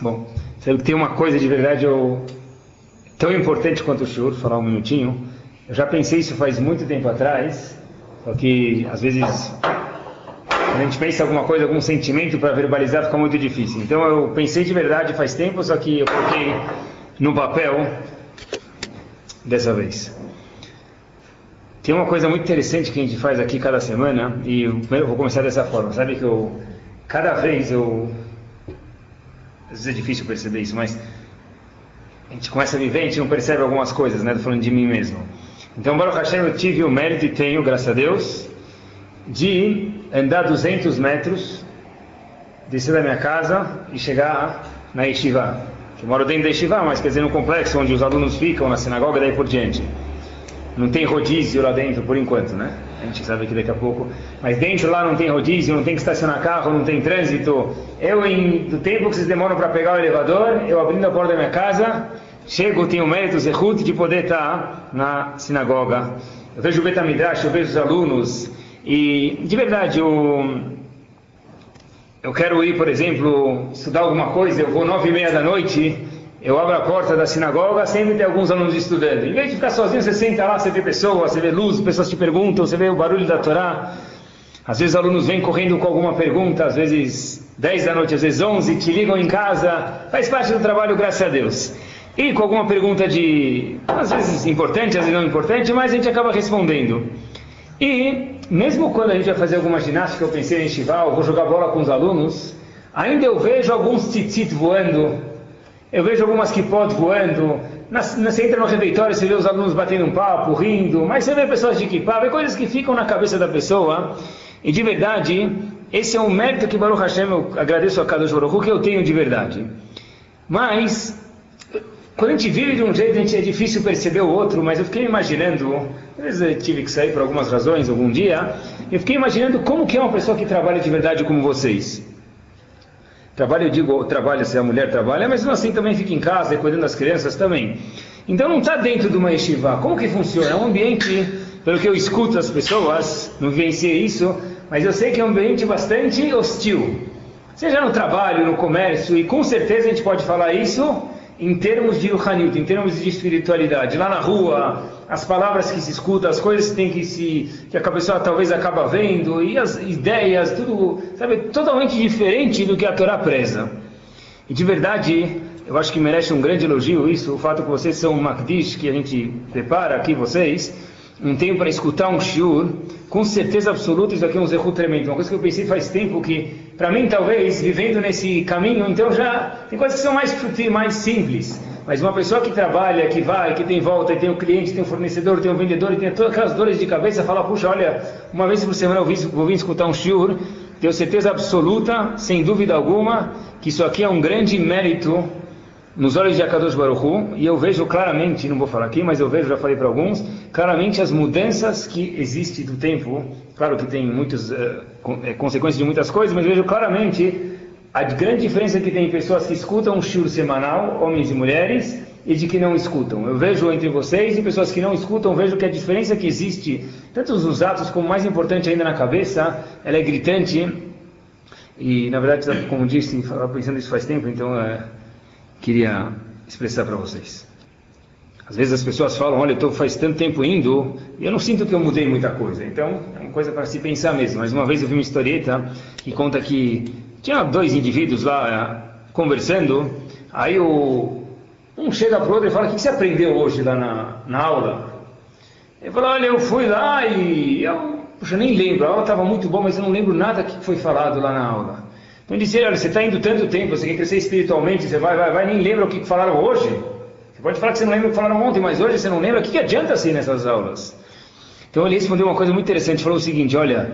Bom, que tem uma coisa de verdade eu, tão importante quanto o senhor, falar um minutinho. Eu já pensei isso faz muito tempo atrás, só que às vezes a gente pensa alguma coisa, algum sentimento para verbalizar fica muito difícil. Então eu pensei de verdade faz tempo, só que eu coloquei no papel dessa vez. Tem uma coisa muito interessante que a gente faz aqui cada semana, e eu vou começar dessa forma. Sabe que eu, cada vez eu às vezes é difícil perceber isso, mas a gente começa a viver, a gente não percebe algumas coisas, né? Estou falando de mim mesmo. Então, Baruch Hashem, eu tive o mérito e tenho, graças a Deus, de andar 200 metros, descer da minha casa e chegar na Yeshiva. Eu moro dentro da Yeshiva, mas quer dizer no complexo onde os alunos ficam, na sinagoga e daí por diante. Não tem rodízio lá dentro por enquanto, né? A gente sabe que daqui a pouco. Mas dentro lá não tem rodízio, não tem que estacionar carro, não tem trânsito. Eu, em, do tempo que vocês demoram para pegar o elevador, eu abrindo a porta da minha casa, chego, tenho o mérito, zehut, de poder estar na sinagoga. Eu vejo o Betamidrash, eu vejo os alunos. E, de verdade, eu, eu quero ir, por exemplo, estudar alguma coisa, eu vou nove e meia da noite eu abro a porta da sinagoga, sempre tem alguns alunos estudando. Em vez de ficar sozinho, você senta lá, você vê pessoas, você vê luz, pessoas te perguntam, você vê o barulho da Torá. Às vezes alunos vêm correndo com alguma pergunta, às vezes 10 da noite, às vezes 11, te ligam em casa. Faz parte do trabalho, graças a Deus. E com alguma pergunta de, às vezes importante, às vezes não importante, mas a gente acaba respondendo. E mesmo quando a gente vai fazer alguma ginástica, eu pensei em estival, vou jogar bola com os alunos, ainda eu vejo alguns tzitzit voando eu vejo algumas kipot voando, na, na, você entra no refeitório, você vê os alunos batendo um papo, rindo, mas você vê pessoas de kippah, vê coisas que ficam na cabeça da pessoa, e de verdade, esse é um mérito que Baruch Hashem, eu agradeço a Kadosh Baruch que eu tenho de verdade. Mas, quando a gente vive de um jeito, a gente é difícil perceber o outro, mas eu fiquei imaginando, às vezes eu tive que sair por algumas razões algum dia, eu fiquei imaginando como que é uma pessoa que trabalha de verdade como vocês. Trabalho, eu digo trabalho se a mulher trabalha, mas não assim também fica em casa, cuidando das crianças também. Então não está dentro de uma yeshiva. Como que funciona? É um ambiente, pelo que eu escuto as pessoas, não vivenciei isso, mas eu sei que é um ambiente bastante hostil. Seja no trabalho, no comércio, e com certeza a gente pode falar isso em termos de Ruhanit, em termos de espiritualidade. Lá na rua, as palavras que se escuta, as coisas que tem que se que a pessoa talvez acaba vendo e as ideias, tudo, sabe, totalmente diferente do que a Torá preza. E de verdade, eu acho que merece um grande elogio isso, o fato que vocês são um Makdish que a gente prepara aqui vocês, um tempo para escutar um shiur, com certeza absoluta isso aqui é um zerro tremendo. Uma coisa que eu pensei faz tempo que para mim, talvez, vivendo nesse caminho, então já tem coisas que são mais mais simples. Mas uma pessoa que trabalha, que vai, que tem volta, tem o um cliente, tem um fornecedor, tem um vendedor, e tem todas aquelas dores de cabeça, fala, puxa, olha, uma vez por semana eu vou vir escutar um shiur, tenho certeza absoluta, sem dúvida alguma, que isso aqui é um grande mérito nos olhos de Akadosh Baruchu, e eu vejo claramente, não vou falar aqui, mas eu vejo, já falei para alguns, claramente as mudanças que existem do tempo, claro que tem muitas uh, consequências de muitas coisas, mas eu vejo claramente a grande diferença que tem pessoas que escutam um shur semanal, homens e mulheres, e de que não escutam. Eu vejo entre vocês e pessoas que não escutam, vejo que a diferença que existe, tanto nos atos como mais importante ainda na cabeça, ela é gritante, e na verdade, como disse, pensando isso faz tempo, então... Uh, queria expressar para vocês. Às vezes as pessoas falam, olha, eu estou faz tanto tempo indo e eu não sinto que eu mudei muita coisa. Então, é uma coisa para se pensar mesmo. Mas uma vez eu vi uma historieta que conta que tinha dois indivíduos lá eh, conversando, aí o, um chega para o outro e fala, o que você aprendeu hoje lá na, na aula? Ele fala, olha, eu fui lá e eu, puxa, nem lembro, a aula estava muito boa, mas eu não lembro nada que foi falado lá na aula. Então disse, olha, você está indo tanto tempo, você quer crescer espiritualmente, você vai, vai, vai, nem lembra o que falaram hoje. Você pode falar que você não lembra o que falaram ontem, mas hoje você não lembra, o que, que adianta assim nessas aulas? Então ele respondeu uma coisa muito interessante, falou o seguinte, olha,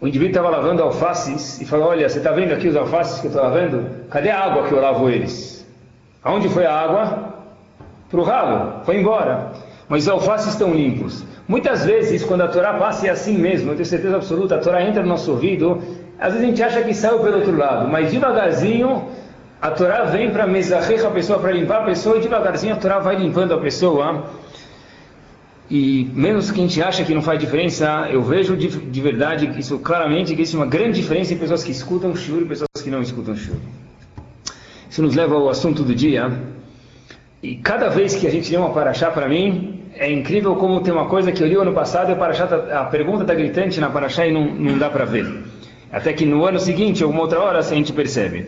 o indivíduo estava lavando alfaces e falou, olha, você está vendo aqui os alfaces que eu estou lavando? Cadê a água que eu lavo eles? Aonde foi a água? Para o ralo, foi embora. Mas os alfaces estão limpos. Muitas vezes, quando a Torá passa, é assim mesmo, eu tenho certeza absoluta, a Torá entra no nosso ouvido às vezes a gente acha que saiu pelo outro lado, mas devagarzinho a Torá vem para mesarrer a pessoa, para limpar a pessoa, e devagarzinho a Torá vai limpando a pessoa. E menos que a gente acha que não faz diferença, eu vejo de, de verdade isso claramente, que existe uma grande diferença em pessoas que escutam shur e pessoas que não escutam shur. Isso nos leva ao assunto do dia. E cada vez que a gente lê uma paraxá para mim, é incrível como tem uma coisa que eu li ano passado a, paraxá tá, a pergunta está gritante na paraxá e não, não dá para ver. Até que no ano seguinte, alguma outra hora, a gente percebe.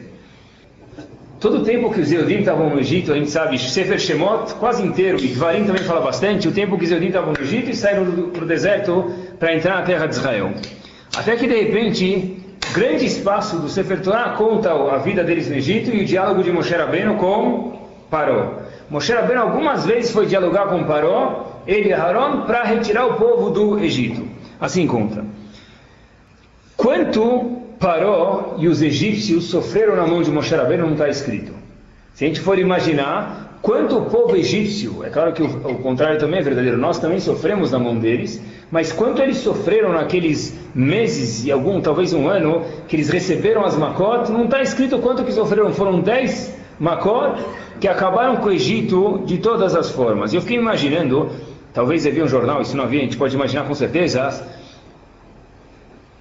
Todo o tempo que os Eudim estavam no Egito, a gente sabe, Sefer Shemot quase inteiro, e Varim também fala bastante, o tempo que os Eudim estavam no Egito e saíram para o deserto para entrar na terra de Israel. Até que de repente, grande espaço do Sefer Torah conta a vida deles no Egito e o diálogo de Moshe Rabbeinu com Paró. Moshe Rabbeinu algumas vezes foi dialogar com Paró, ele e Haron, para retirar o povo do Egito. Assim conta. Quanto Paró e os egípcios sofreram na mão de Moshe Rabbeinu não está escrito. Se a gente for imaginar quanto o povo egípcio, é claro que o, o, contrário também é verdadeiro, nós também sofremos na mão deles, mas quanto eles sofreram naqueles meses e algum, talvez um ano, que eles receberam as Makot, não está escrito quanto que sofreram, foram 10 Makot que acabaram com o Egito de todas as formas. Eu fiquei imaginando, talvez havia um jornal, isso não havia, a gente pode imaginar com certeza,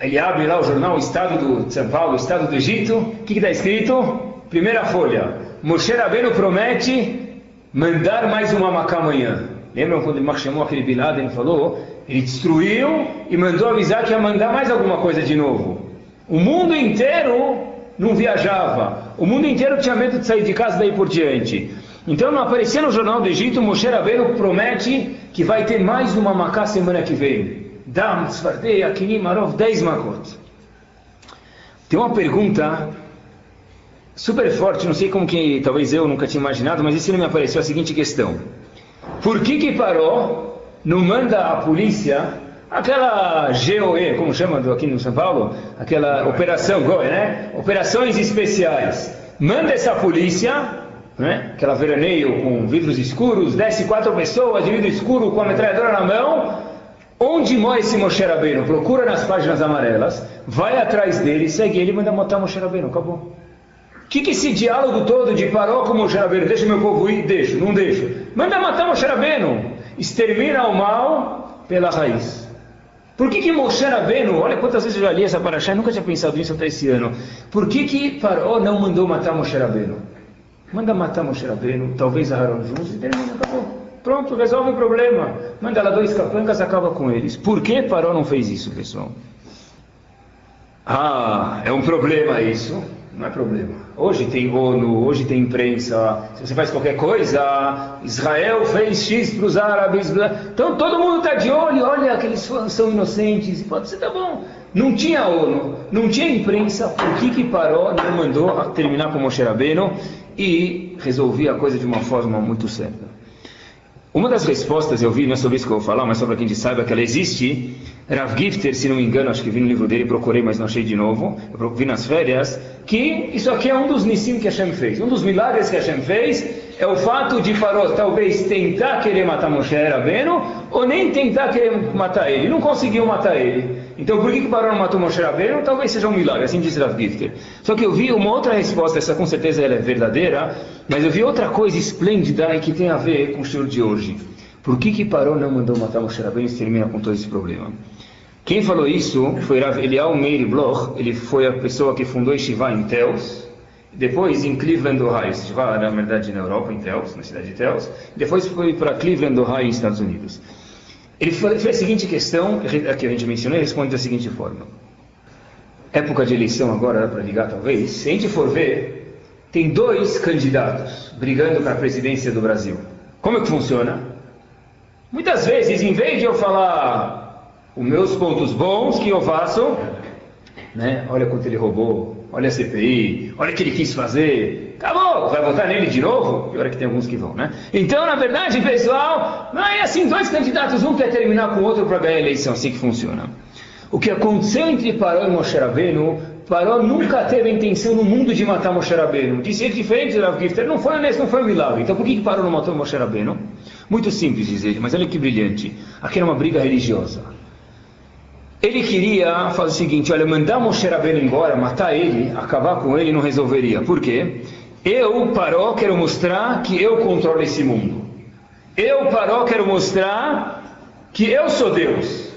ele abre lá o jornal Estado de São Paulo, Estado do Egito, o que está escrito? Primeira folha, Moshe Rabbeinu promete mandar mais uma Macá amanhã. Lembram quando ele chamou aquele Bin Laden e falou? Ele destruiu e mandou avisar que ia mandar mais alguma coisa de novo. O mundo inteiro não viajava. O mundo inteiro tinha medo de sair de casa daí por diante. Então não aparecia no jornal do Egito, Moshe Rabbeinu promete que vai ter mais uma Macá semana que vem. Dam, Tzvardei, Akinim, Marov, 10 Makot. Tem uma pergunta super forte, não sei como que talvez eu nunca tinha imaginado, mas isso não me apareceu a seguinte questão. Por que que parou, não manda a polícia, aquela GOE, como chama aqui no São Paulo, aquela operação GOE, né? Operações especiais. Manda essa polícia, né? aquela veraneio com vidros escuros, desce quatro pessoas de vidro escuro com a metralhadora na mão, Onde mora esse Moshe Rabbeinu? Procura nas páginas amarelas, vai atrás dele, segue ele e manda matar Moshe Rabbeinu. Acabou. O que, que esse diálogo todo de parou com Moshe Rabbeinu? Deixa meu povo ir? Deixo, não deixo. Manda matar Moshe Rabbeinu. Extermina o mal pela raiz. Por que que Moshe Rabbeinu, olha quantas vezes eu já li essa paraxá, nunca tinha pensado nisso até esse ano. Por que que Paró não mandou matar Moshe Rabbeinu? Manda matar Moshe Rabbeinu, talvez Aaron juntos e termina, acabou. Pronto, resolve o problema. Manda lá dois capancas, acaba com eles. Por que Paró não fez isso, pessoal? Ah, é um problema isso. Não é problema. Hoje tem ONU, hoje tem imprensa. Se você faz qualquer coisa, Israel fez X para os árabes. Então todo mundo está de olho. Olha, aqueles são inocentes. E pode ser, tá bom. Não tinha ONU, não tinha imprensa. Por que que Paró não mandou terminar com Moshe Rabbeinu e resolver a coisa de uma forma muito certa? Uma das respostas eu vi, não é sobre isso que eu vou falar, mas só para que a gente saiba que ela existe. Rav Gifter, se não me engano, acho que vi no livro dele, procurei, mas não achei de novo. Eu vi nas férias, que isso aqui é um dos nissim que Hashem fez. Um dos milagres que Hashem fez é o fato de Faró talvez tentar querer matar Moshe Rabbeinu, ou nem tentar querer matar ele. Não conseguiu matar ele. Então por que, que Paró não matou Moshe Rabbeinu? Talvez seja um milagre, assim disse Rav Gifter. Só que eu vi uma outra resposta, essa com certeza ela é verdadeira, mas eu vi outra coisa esplêndida e que tem a ver com o senhor de hoje. Por que que Paró não mandou matar Moshe Rabbeinu e termina com todo esse problema? Quem falou isso foi Rav Elial Meir Bloch, ele foi a pessoa que fundou Shiva em Teos, depois em Cleveland, Ohio, Shiva na verdade na Europa, em Teos, na cidade de Teos, depois foi para Cleveland, Ohio, nos Estados Unidos. Ele fez a seguinte questão, que a gente mencionou, e responde da seguinte forma. Época de eleição agora, para ligar talvez, se a gente for ver, tem dois candidatos brigando para a presidência do Brasil. Como é que funciona? Muitas vezes, em vez de eu falar os meus pontos bons que eu faço, né? olha quanto ele roubou, olha a CPI, olha o que ele quis fazer, Acabou, vai votar nele de novo? Pior é que tem alguns que vão, né? Então, na verdade, pessoal, não é assim, dois candidatos, um quer terminar com o outro para ganhar a eleição, assim que funciona. O que aconteceu entre Paró e Moshe Rabbeinu, Paró nunca teve a intenção no mundo de matar Moshe Rabbeinu. Disse ele diferente do Gifter, não foi honesto, não foi um milagre. Então por que, que Paró não matou Moshe Rabbeinu? Muito simples, diz ele, mas olha que brilhante. Aqui era uma briga religiosa. Ele queria fazer o seguinte, olha, mandar Moshe Rabbeinu embora, matar ele, acabar com ele, não resolveria. Por quê? Eu, Paró, quero mostrar que eu controlo esse mundo. Eu, Paró, quero mostrar que eu sou Deus.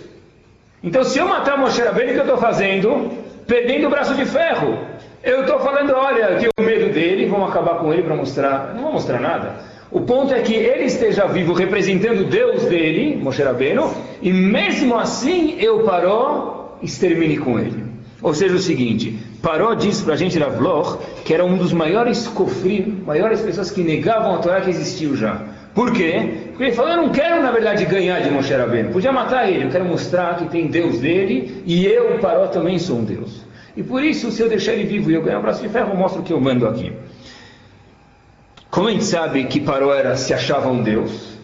Então, se eu matar Moshe Rabbeinu, o que eu estou fazendo? Perdendo o braço de ferro. Eu estou falando, olha, que o medo dele, vamos acabar com ele para mostrar. Não vou mostrar nada. O ponto é que ele esteja vivo representando Deus dele, Moshe Rabbeinu, e mesmo assim eu parou, extermine com ele. Ou seja, o seguinte, Paró diz para a gente da Vloch que era um dos maiores cofrim, maiores pessoas que negavam a Torá que existiu já. Por quê? Porque ele falou, eu não quero na verdade ganhar de Moshe Rabbeinu, podia matar ele, eu quero mostrar que tem Deus dele e eu, Paró, também sou um Deus. E por isso, se eu deixar ele vivo e eu ganhar um braço de ferro, eu mostro o que eu mando aqui. Como a gente sabe que Paró era, se achava um Deus,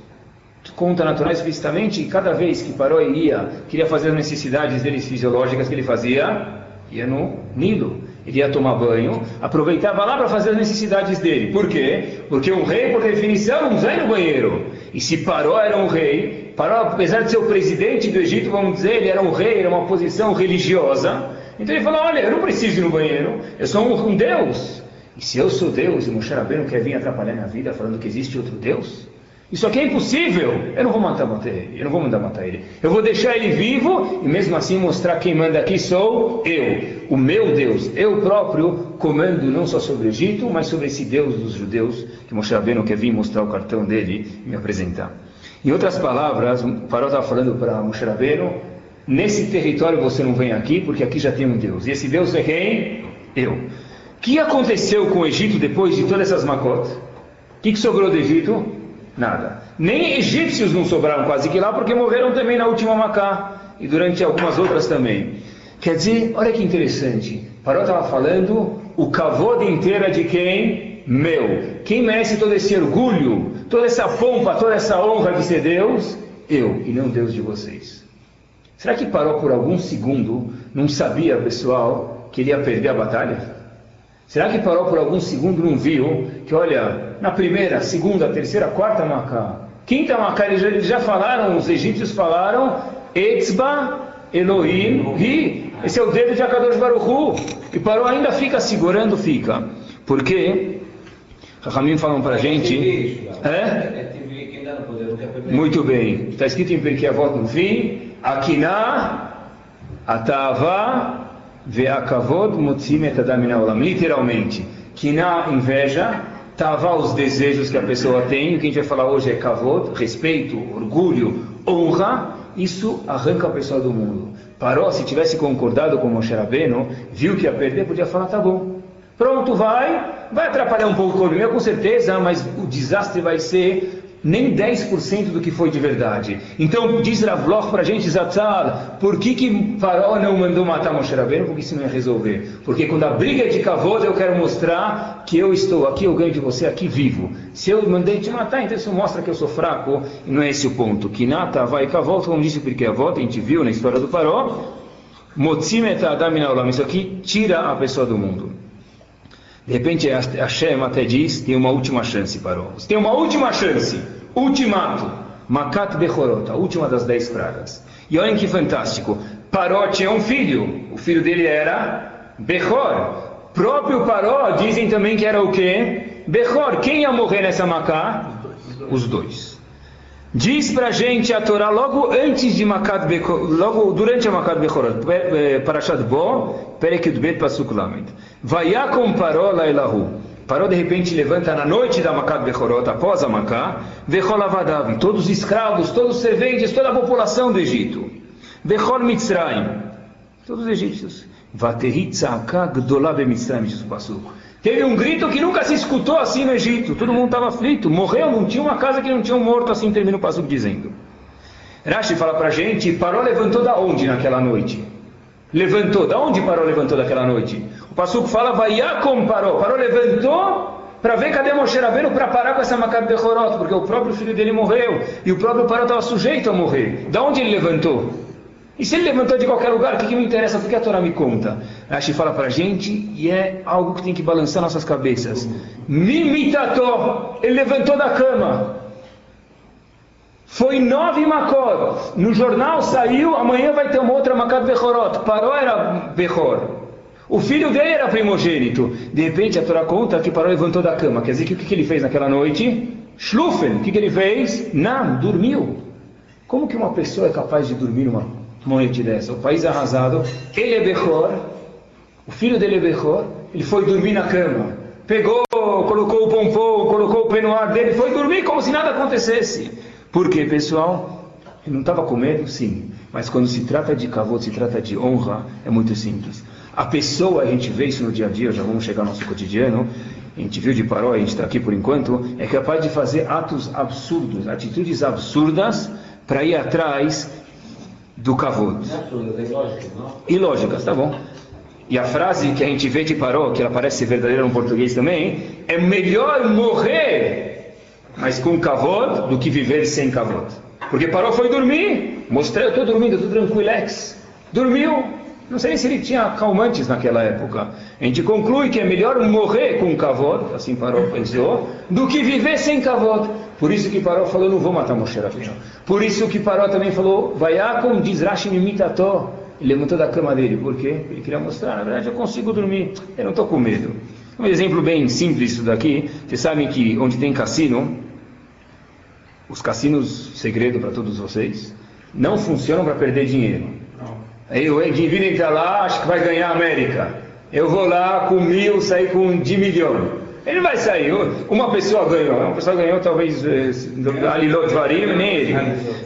conta natural explicitamente que cada vez que Paró ia, queria fazer as necessidades dele fisiológicas que ele fazia, ia no Nilo. Ele ia tomar banho, aproveitava lá para fazer as necessidades dele. Por quê? Porque um rei, por definição, não vai no banheiro. E se Paró era um rei, Paró, apesar de ser o presidente do Egito, vamos dizer, ele era um rei, era uma posição religiosa. Então ele falou: Olha, eu não preciso ir no banheiro, eu sou um, um Deus. E se eu sou Deus e Moshe Rabbeinu quer vir atrapalhar minha vida falando que existe outro Deus? Isso aqui é impossível. Eu não vou matar, matar ele. Eu não vou mandar matar ele. Eu vou deixar ele vivo e mesmo assim mostrar quem manda aqui sou eu, o meu Deus. Eu próprio comando não só sobre o Egito, mas sobre esse Deus dos judeus que Moshe Rabbeinu quer vir mostrar o cartão dele e me apresentar. Em outras palavras, o Paró estava falando para Moshe Rabbeinu, nesse território você não vem aqui porque aqui já tem um Deus. E esse Deus é quem? Eu. O que aconteceu com o Egito depois de todas essas macotas? O que, que sobrou do Egito? Nada. Nem egípcios não sobraram quase que lá, porque morreram também na última Macá e durante algumas outras também. Quer dizer, olha que interessante. Paró estava falando, o cavode inteiro é de quem? Meu. Quem merece todo esse orgulho, toda essa pompa, toda essa honra de ser Deus? Eu, e não Deus de vocês. Será que Paró por algum segundo não sabia, pessoal, que ele ia perder a batalha? Será que parou por algum segundo não viu que, olha, na primeira, segunda, terceira, quarta Macá, quinta Macá, eles já, eles já falaram, os egípcios falaram, Etzba Elohim Ri. Esse é o dedo de Akadosh Baruchu. E parou ainda fica segurando, fica. Porque, Rahamim falam para a gente. É? Muito bem. Está escrito em Perkei Avot no fim. Akiná, Atava, Ve'akavod motzim et adam olam. Literalmente, na inveja, tava os desejos que a pessoa tem, o que a gente vai falar hoje é kavod, respeito, orgulho, honra, isso arranca a pessoa do mundo. Parou, se tivesse concordado com Moshe Rabbeinu, viu que ia perder, podia falar, tá bom. Pronto, vai, vai atrapalhar um pouco o economia, com certeza, mas o desastre vai ser nem 10% do que foi de verdade. Então, diz Ravloch para a gente, Zatzal, por que, que Faraó não mandou matar Moshe Rabbeinu? Porque isso não ia resolver. Porque quando a briga é de Kavod, eu quero mostrar que eu estou aqui, eu ganho de você aqui vivo. Se eu mandei te matar, então isso mostra que eu sou fraco, e não é esse o ponto. Kinata vai Kavod, como disse porque a volta, a gente viu na história do Faraó, Motzimet Adam Isso aqui tira a pessoa do mundo. De repente Hashem até diz, tem uma última chance, Paró. Tem uma última chance. Ultimato. Makat Bechorot, a última das dez pragas. E olhem que fantástico. Paró tinha um filho. O filho dele era Bechor. Próprio Paró dizem também que era o quê? Bechor. Quem ia morrer nessa Macá? Os dois. Diz pra gente a Torá logo antes de Makat Bechor, logo durante a Makat Bechorot, eh, Parashat Bo, Perek Yudbet Pasuk Lamed. Vayakom Paró Lailahu. Paró de repente levanta na noite da Makat Bechorot, após a Maká, Vecholavadav, todos os escravos, todos os serventes, toda a população do Egito. Vechol Mitzrayim, todos os egípcios. Vaterit Tzaka Gdolá Mitzrayim, diz o Pasuk. Teve um grito que nunca se escutou assim no Egito. Todo mundo estava aflito. Morreu, não tinha uma casa que não tinha um morto, assim termina o passo dizendo. Rashi fala para a gente, Paró levantou da onde naquela noite? Levantou, da onde Paró levantou daquela noite? O Passuco fala, Vaiakom Paró. Paró levantou para ver cadê Moshe Rabbeinu para parar com essa Macab Bechorot, porque o próprio filho dele morreu e o próprio Paró estava sujeito a morrer. Da onde ele levantou? E se ele levantou de qualquer lugar, o que, que me interessa? Porque a Torá me conta. Rashi fala para a gente e é algo que tem que balançar nossas cabeças. Mimitato, ele levantou da cama. Foi nove makot. No jornal saiu, amanhã vai ter uma outra makat bechorot. Parou era bechor. O filho dele era primogênito. De repente a Torá conta que Paró levantou da cama. Quer dizer, que o que ele fez naquela noite? Schlufen. O que ele fez? Não, dormiu. Como que uma pessoa é capaz de dormir numa noite dessa. O país arrasado, ele é Bechor, o filho dele é Bechor, ele foi dormir na cama. Pegou colocou o pompom, colocou o pé no ar dele, foi dormir como se nada acontecesse. Por quê, pessoal? Ele não estava com medo? Sim. Mas quando se trata de kavod, se trata de honra, é muito simples. A pessoa, a gente vê isso no dia a dia, já vamos chegar no nosso cotidiano, a gente viu de Paró, a gente está aqui por enquanto, é capaz de fazer atos absurdos, atitudes absurdas para ir atrás do kavod. E lógicas, tá bom. E a frase que a gente vê de Paró, que ela parece verdadeira no português também, é melhor morrer, mas com kavod, do que viver sem kavod. Porque Paró foi dormir, mostrei, eu estou dormindo, estou tranquilex. Dormiu, não sei se ele tinha calmantes naquela época. A gente conclui que é melhor morrer com kavod, assim Paró pensou, do que viver sem kavod. Por isso que Paró falou, não vou matar Moshe Rabbeinu. Por isso que Paró também falou, Vayakum diz Rashi Mimitato. Ele levantou da cama dele. Por quê? Ele queria mostrar, na verdade eu consigo dormir. Eu não estou com medo. Um exemplo bem simples isso daqui. Vocês sabem que onde tem cassino, os cassinos, segredo para todos vocês, não funcionam para perder dinheiro. Aí o Edivino entra lá, acha que vai ganhar a América. Eu vou lá com mil, sair com de milhão. Ele vai sair. Uma pessoa ganhou, uma pessoa ganhou talvez Alilot Varim, nem ele.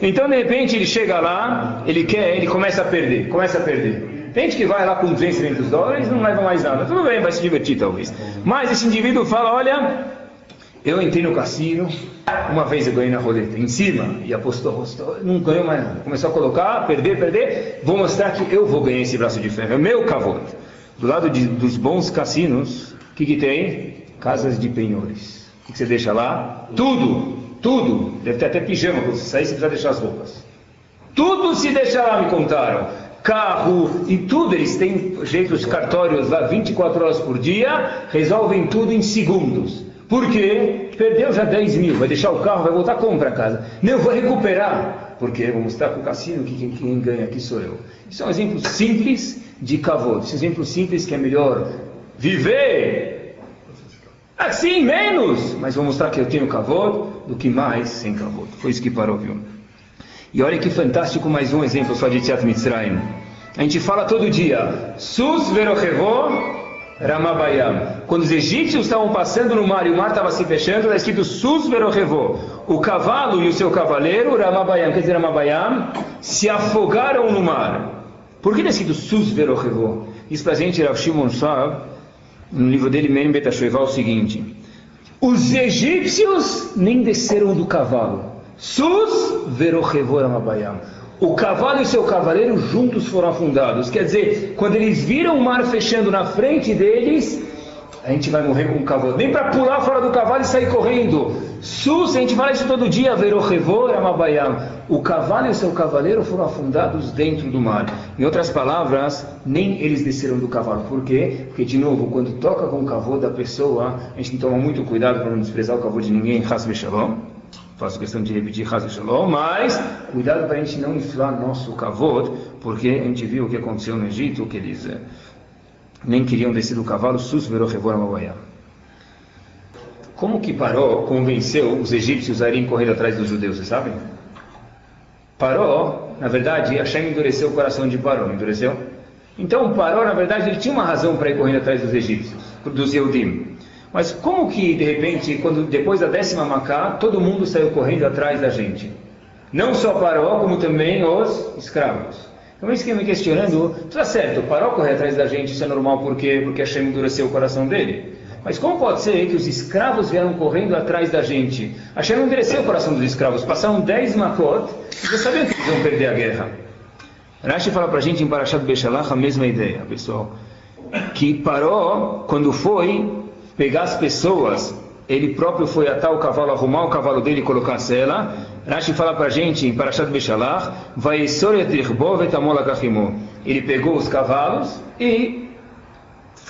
Então de repente ele chega lá, ele quer, ele começa a perder, começa a perder. Tem gente que vai lá com 200, 300 dólares não leva mais nada. Tudo bem, vai se divertir talvez. Mas esse indivíduo fala, olha, eu entrei no cassino, uma vez eu ganhei na roleta, em cima, e apostou, apostou, não ganhou mais nada. Começou a colocar, perder, perder, vou mostrar que eu vou ganhar esse braço de ferro, é meu cavalo. Do lado de, dos bons cassinos, o que, que tem? Casas de penhores. O que você deixa lá? Tudo, tudo. Deve ter até pijama, quando você sair você precisa deixar as roupas. Tudo se deixa lá, me contaram. Carro e tudo, eles têm jeitos cartórios lá 24 horas por dia, resolvem tudo em segundos. Por quê? Perdeu já 10 mil, vai deixar o carro, vai voltar como para casa? Não, vou recuperar. Porque vou mostrar para o cassino que quem, quem, ganha aqui sou eu. Isso é um exemplo simples de cavalo. Esse exemplo simples que é melhor viver assim, menos, mas vou mostrar que eu tenho cavalo do que mais sem cavalo. Foi isso que parou, viu? E olha que fantástico mais um exemplo só de Tziat Mitzrayim. A gente fala todo dia, Sus verochevó Ramabayam. Quando os egípcios estavam passando no mar e o mar estava se fechando, está escrito Sus verochevó. O cavalo e o seu cavaleiro, Ramabayam, quer dizer Ramabayam, se afogaram no mar. Por que está escrito Sus verochevó? Diz para a gente Rav Shimon Shab, no livro dele, Merim Betashoevá, o seguinte. Os egípcios nem desceram do cavalo. Sus verochevó Ramabayam. O cavalo e seu cavaleiro juntos foram afundados. Quer dizer, quando eles viram o mar fechando na frente deles, a gente vai morrer com o cavalo. Nem para pular fora do cavalo e sair correndo. Sus, a gente fala isso todo dia, Verochevor Amabayam. O cavalo e o seu cavaleiro foram afundados dentro do mar. Em outras palavras, nem eles desceram do cavalo. Por quê? Porque, de novo, quando toca com o cavalo da pessoa, a gente tem que tomar muito cuidado para não desprezar o cavalo de ninguém. Hasbe Shalom faço questão de repetir Hazel Shalom, mas cuidado para a gente não inflar nosso kavod, porque a gente viu o que aconteceu no Egito, que eles eh, nem queriam descer do cavalo, sus verochavor Como que Paró convenceu os egípcios a irem correndo atrás dos judeus, vocês sabem? Paró, na verdade, Hashem endureceu o coração de Paró, endureceu? Então Paró, na verdade, ele tinha uma razão para ir correndo atrás dos egípcios, dos Eudim. Mas como que, de repente, quando depois da décima Macá, todo mundo saiu correndo atrás da gente? Não só Paró, como também os escravos. Então isso que me questionando, está certo, Paró correr atrás da gente, isso é normal, por quê? Porque Hashem endureceu o coração dele. Mas como pode ser que os escravos vieram correndo atrás da gente? Hashem endureceu o coração dos escravos, passaram 10 Makot, e já sabiam que eles iam perder a guerra. Rashi fala para a gente em Parashat Beshalach a mesma ideia, pessoal. Que Paró, quando foi pegar as pessoas, ele próprio foi atar o cavalo, arrumar o cavalo dele e colocar a sela. Rashi fala para a gente em Parashat Beshalach, ele pegou os cavalos e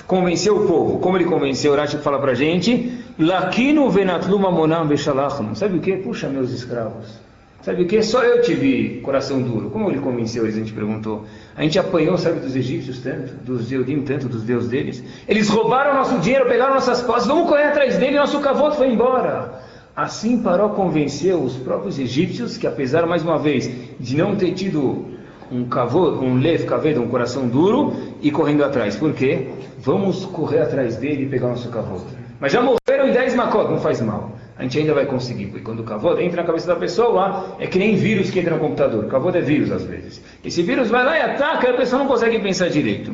convenceu o povo. Como ele convenceu? Rashi fala para a gente, Lakinu venatluma monam beshalachnu. Sabe o que? Puxa, meus escravos. Sabe o que? Só eu tive coração duro. Como ele convenceu eles? A gente perguntou. A gente apanhou, sabe, dos egípcios tanto, dos Eudim tanto, dos deuses deles. Eles roubaram nosso dinheiro, pegaram nossas posses, vamos correr atrás dele nosso cavoto foi embora. Assim Paró convenceu os próprios egípcios que, apesar, mais uma vez, de não ter tido um cavoto, um lev cavedo, um coração duro, e correndo atrás. Por quê? Vamos correr atrás dele e pegar nosso cavoto. Mas já morreram em makot, não faz mal. A gente ainda vai conseguir, porque quando o kavod entra na cabeça da pessoa, é que nem vírus que entra no computador. O kavod é vírus às vezes. Esse vírus vai lá e ataca, e a pessoa não consegue pensar direito.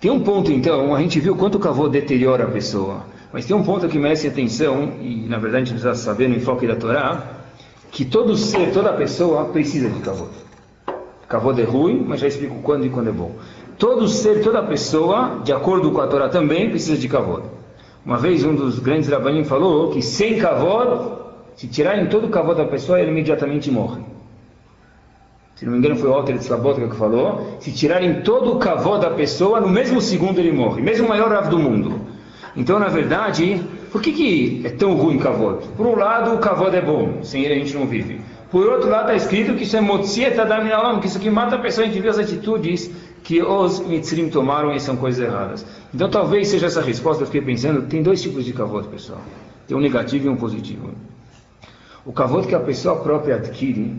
Tem um ponto, então, a gente viu quanto o kavod deteriora a pessoa. Mas tem um ponto que merece atenção, e na verdade a gente precisa saber no enfoque da Torá, que todo ser, toda pessoa precisa de kavod. Kavod é ruim, mas já explico quando e quando é bom. Todo ser, toda pessoa, de acordo com a Torá também, precisa de kavod. Uma vez um dos grandes rabanim falou que sem kavod, se tirarem todo o kavod da pessoa, ele imediatamente morre. Se não me engano foi o Walter de Slabotka que falou, se tirarem todo o kavod da pessoa, no mesmo segundo ele morre, mesmo o maior rav do mundo. Então, na verdade, por que, que é tão ruim kavod? Por um lado, o kavod é bom, sem ele a gente não vive. Por outro lado, está escrito que isso é que isso aqui mata a pessoa, a gente vê as atitudes que os mitzrim tomaram e são coisas erradas. Então talvez seja essa resposta, eu fiquei pensando, tem dois tipos de kavod, pessoal. Tem um negativo e um positivo. O kavod que a pessoa própria adquire,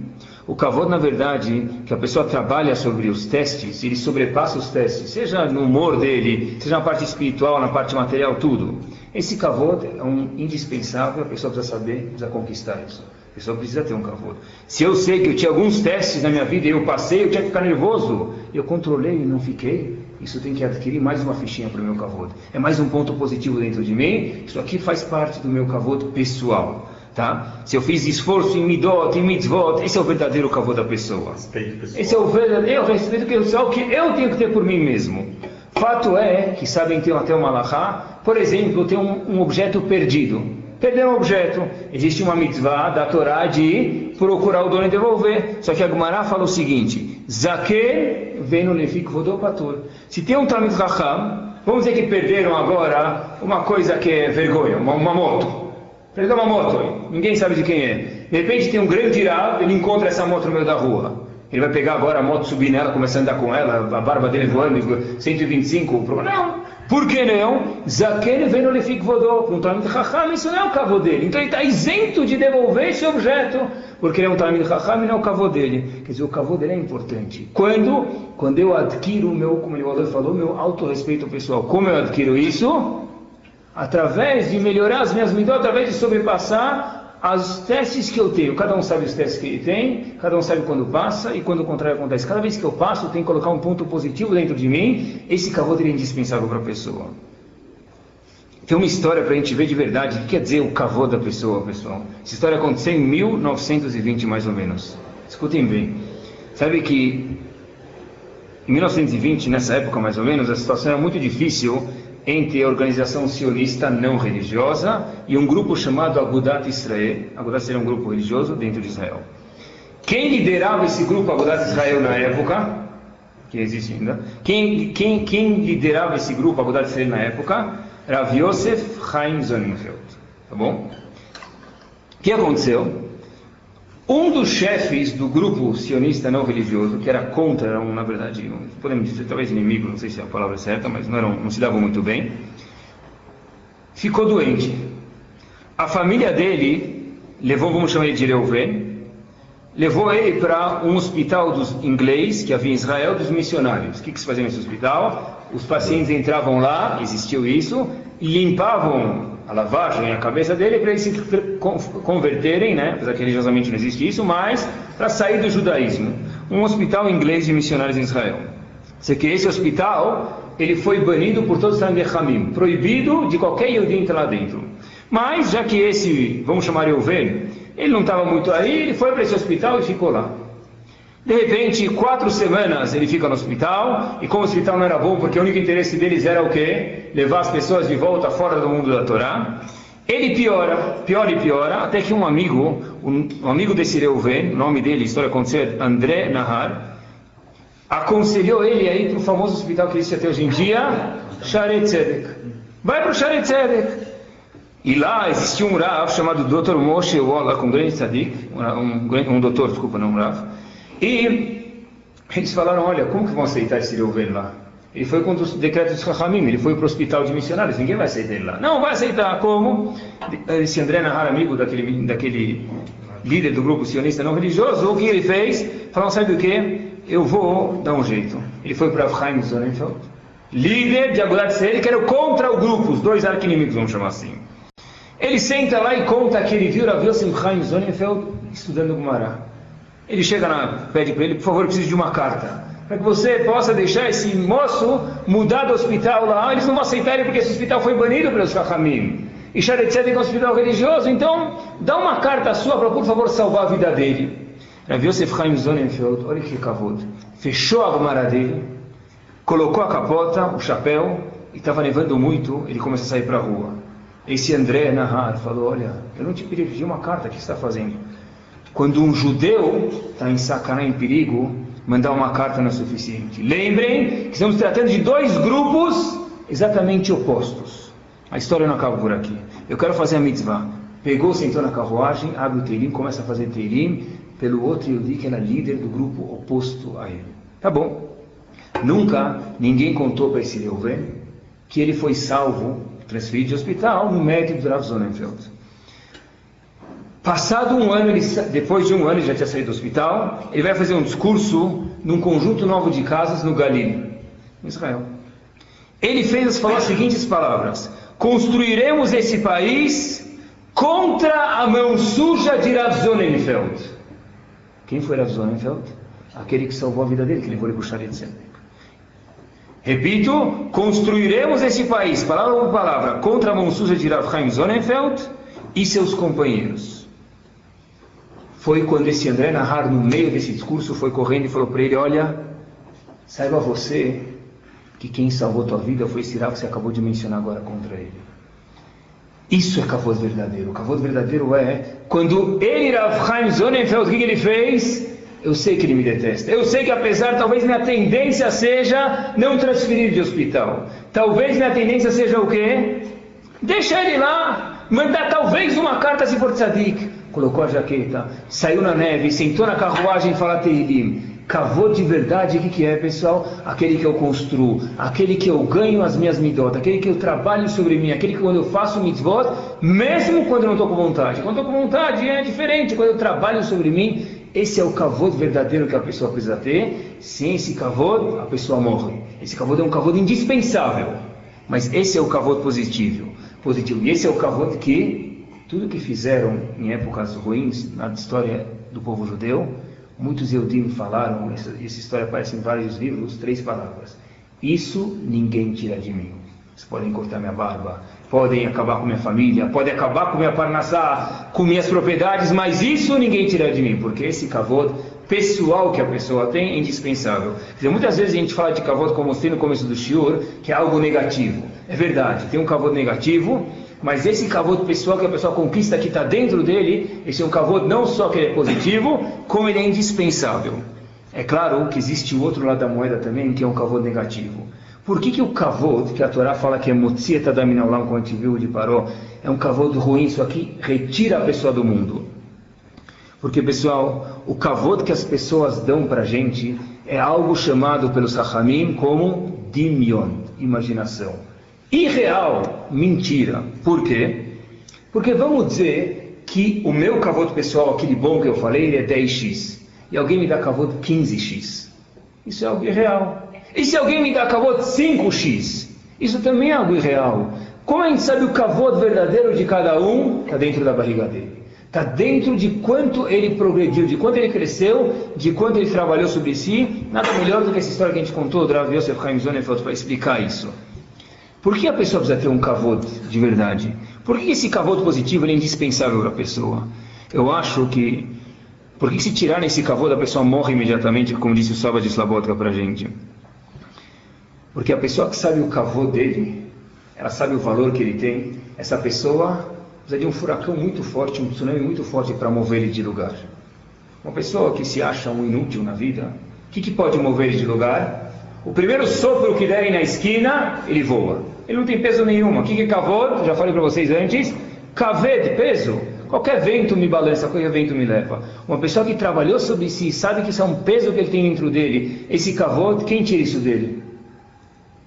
o kavod, na verdade, que a pessoa trabalha sobre os testes, ele sobrepassa os testes, seja no humor dele, seja na parte espiritual, na parte material, tudo. Esse kavod é um indispensável, a pessoa precisa saber, precisa conquistar isso. Pessoa precisa ter um kavod. Se eu sei que eu tinha alguns testes na minha vida e eu passei, eu tinha que ficar nervoso, eu controlei e não fiquei, isso tem que adquirir mais uma fichinha para o meu kavod. É mais um ponto positivo dentro de mim, isso aqui faz parte do meu kavod pessoal. Tá? Se eu fiz esforço em midot, em mitzvot, esse é o verdadeiro kavod da pessoa. Esse é o verdadeiro respeito que eu, que eu tenho que ter por mim mesmo. Fato é que sabem ter até uma lahá, por exemplo, tem um, um objeto perdido perderam um objeto. Existe uma mitzvah da Torá de procurar o dono e devolver. Só que a Gemara fala o seguinte: Zaken veno lefik vodopatur. Se tem um Talmud Raham, vamos dizer que perderam agora uma coisa que é vergonha, uma, uma moto. Perdeu uma moto, ninguém sabe de quem é. De repente tem um grande irado, ele encontra essa moto no meio da rua. Ele vai pegar agora a moto, subir nela, começar a andar com ela, a barba dele voando, 125. Não, por que não? Zaken vem no lefik vodô. Um Talmud Chacham, isso não é o cavo dele. Então ele está isento de devolver esse objeto, porque ele é um Talmud Chacham e não é o cavo dele. Quer dizer, o cavo dele é importante. Quando? Quando eu adquiro o meu, como o falou, meu autorrespeito pessoal. Como eu adquiro isso? Através de melhorar as minhas medidas, através de sobrepassar os testes que eu tenho, cada um sabe os testes que ele tem, cada um sabe quando passa e quando o contrário acontece. Cada vez que eu passo, eu tenho que colocar um ponto positivo dentro de mim. Esse kavod é indispensável para a pessoa. Tem uma história para a gente ver de verdade o que quer dizer o kavod da pessoa, pessoal. Essa história aconteceu em 1920, mais ou menos. Escutem bem. Sabe que em 1920, nessa época mais ou menos, a situação era muito difícil entre a organização sionista não religiosa e um grupo chamado Agudat Israel. Agudat Israel é um grupo religioso dentro de Israel. Quem liderava esse grupo Agudat Israel na época, que existe ainda, quem, quem, quem liderava esse grupo Agudat Israel na época? Rav Yosef Chaim Sonnenfeld. Tá bom? O que aconteceu? Um dos chefes do grupo sionista não religioso, que era contra, na verdade, podemos dizer talvez inimigo, não sei se é a palavra certa, mas não, não se dava muito bem, ficou doente. A família dele levou, vamos chamar ele de Reuven, levou ele para um hospital dos inglês que havia em Israel dos missionários. O que, que se fazia nesse hospital? Os pacientes entravam lá, existiu isso, e limpavam a lavagem a cabeça dele para eles se converterem, né? apesar que religiosamente não existe isso, mas para sair do judaísmo. Um hospital inglês de missionários em Israel. Sei que esse hospital ele foi banido por todos os Hamim, proibido de qualquer Yehudi entrar lá dentro. Mas já que esse, vamos chamar Euven, ele não estava muito aí, ele foi para esse hospital e ficou lá. De repente, quatro semanas ele fica no hospital, e como o hospital não era bom, porque o único interesse deles era o quê? Levar as pessoas de volta fora do mundo da Torá. Ele piora, piora e piora, até que um amigo, um, amigo desse Reuven, o nome dele, história aconteceu, André Nahar, aconselhou ele a ir para o famoso hospital que existe até hoje em dia, Sharet Tzedek. Vai para o Sharet Tzedek. E lá existia um Rav chamado Dr. Moshe Wallach, um grande tzadik, um, um, um doutor, desculpa, não um Rav, e eles falaram, olha, como que vão aceitar esse Reuven lá? Ele foi contra os decretos de Rahamim, ele foi para o hospital de missionários, ninguém vai aceitar ele lá. Não, vai aceitar, como? Esse André Nahar, amigo daquele, daquele líder do grupo sionista não religioso, o que ele fez? Falou, sabe o que? Eu vou dar um jeito. Ele foi para Chaim Sonnenfeld, líder de Agudat Seir, que era contra o grupo, os dois arquinimigos, vamos chamar assim. Ele senta lá e conta que ele viu Rav Yosef Chaim Zonenfeld estudando Gumará. Ele chega lá, pede para ele, por favor, preciso de uma carta. Para que você possa deixar esse moço mudar do hospital lá. Eles não vão aceitar ele porque esse hospital foi banido pelos Chachamim. E Sharetzed é um hospital religioso, então dá uma carta sua para, por favor, salvar a vida dele. Rav Yosef Chaim Zonenfeld, olha que cavalo. Fechou a Gumará dele, colocou a capota, o chapéu, e estava nevando muito, ele começou a sair para a rua. Esse André Nahar falou, olha, eu não te pedi uma carta, o que você está fazendo? Quando um judeu está em sacanagem, em perigo, mandar uma carta não é suficiente. Lembrem que estamos tratando de dois grupos exatamente opostos. A história não acaba por aqui. Eu quero fazer a mitzvah. Pegou, sentou na carruagem, abre o teirim, começa a fazer teirim pelo outro Yehudi que era líder do grupo oposto a ele. Tá bom. Nunca ninguém contou para esse Reuven que ele foi salvo, transferido de hospital, no médico do Rav Zonenfeld. Passado um ano, ele, depois de um ano, ele já tinha saído do hospital, ele vai fazer um discurso num conjunto novo de casas no Galil, em Israel. Ele fez falou as seguintes palavras: Construiremos esse país contra a mão suja de Rav Zonenfeld. Quem foi Rav Zonenfeld? Aquele que salvou a vida dele, que levou ele para o Sharet Repito, construiremos esse país, palavra por palavra, contra a mão suja de Rav Chaim Zonenfeld e seus companheiros foi quando esse André Nahar, no meio desse discurso, foi correndo e falou para ele: Olha, saiba você que quem salvou tua vida foi esse Rav que você acabou de mencionar agora contra ele. Isso é cavoso verdadeiro. Cavoso verdadeiro é quando ele, Rav Chaim Zonenfeld, o que ele fez? Eu sei que ele me detesta. Eu sei que apesar, talvez minha tendência seja não transferir de hospital. Talvez minha tendência seja o quê? Deixar ele lá, mandar talvez uma carta se for tzadik colocou a jaqueta, saiu na neve, sentou na carruagem e falou Teilim. Cavou de verdade, o que, que é, pessoal? Aquele que eu construo, aquele que eu ganho as minhas midot, aquele que eu trabalho sobre mim, aquele que quando eu faço mitzvot, mesmo quando eu não estou com vontade. Quando estou com vontade é diferente, quando eu trabalho sobre mim, esse é o cavod verdadeiro que a pessoa precisa ter. Sem esse cavod, a pessoa morre. Esse cavod é um cavod indispensável. Mas esse é o cavod positivo. positivo. E esse é o cavod que tudo que fizeram em épocas ruins na história do povo judeu, muitos Eudim falaram, essa, essa história aparece em vários livros, três palavras. Isso ninguém tira de mim. Vocês podem cortar minha barba, podem acabar com minha família, podem acabar com minha parnassá, com minhas propriedades, mas isso ninguém tira de mim, porque esse kavod pessoal que a pessoa tem é indispensável. Dizer, muitas vezes a gente fala de kavod como se no começo do shiur, que é algo negativo. É verdade, tem um kavod negativo, mas esse kavod pessoal que a pessoa conquista que está dentro dele, esse é um kavod não só que ele é positivo, como ele é indispensável. É claro que existe o outro lado da moeda também, que é um kavod negativo. Por que, que o kavod, que a Torá fala que é motzieta da minaulam, como a gente viu de paró, é um kavod ruim, isso aqui retira a pessoa do mundo? Porque, pessoal, o kavod que as pessoas dão para a gente é algo chamado pelos Rahamim como dimion, imaginação irreal, mentira. Por quê? Porque vamos dizer que o meu cavoto pessoal, aquele bom que eu falei, ele é 10x. E alguém me dá cavoto 15x. Isso é algo irreal. E se alguém me dá cavoto 5x? Isso também é algo irreal. Como a gente sabe o cavoto verdadeiro de cada um? Está dentro da barriga dele. Está dentro de quanto ele progrediu, de quanto ele cresceu, de quanto ele trabalhou sobre si. Nada melhor do que essa história que a gente contou do Rav Yosef Chaim Zonefeld para explicar isso. Por que a pessoa precisa ter um kavod de verdade? Por que esse kavod positivo é indispensável para a pessoa? Eu acho que, por que se tirar esse kavod a pessoa morre imediatamente, como disse o Saba de Slabotka para a gente? Porque a pessoa que sabe o kavod dele, ela sabe o valor que ele tem, essa pessoa precisa de um furacão muito forte, um tsunami muito forte para mover ele de lugar. Uma pessoa que se acha um inútil na vida, o que, que pode mover ele de lugar? O primeiro sopro que derem na esquina, ele voa. Ele não tem peso nenhum. O que é kavod? Já falei para vocês antes. Kaved, peso. Qualquer vento me balança, qualquer vento me leva. Uma pessoa que trabalhou sobre si, sabe que isso é um peso que ele tem dentro dele. Esse kavod, quem tira isso dele?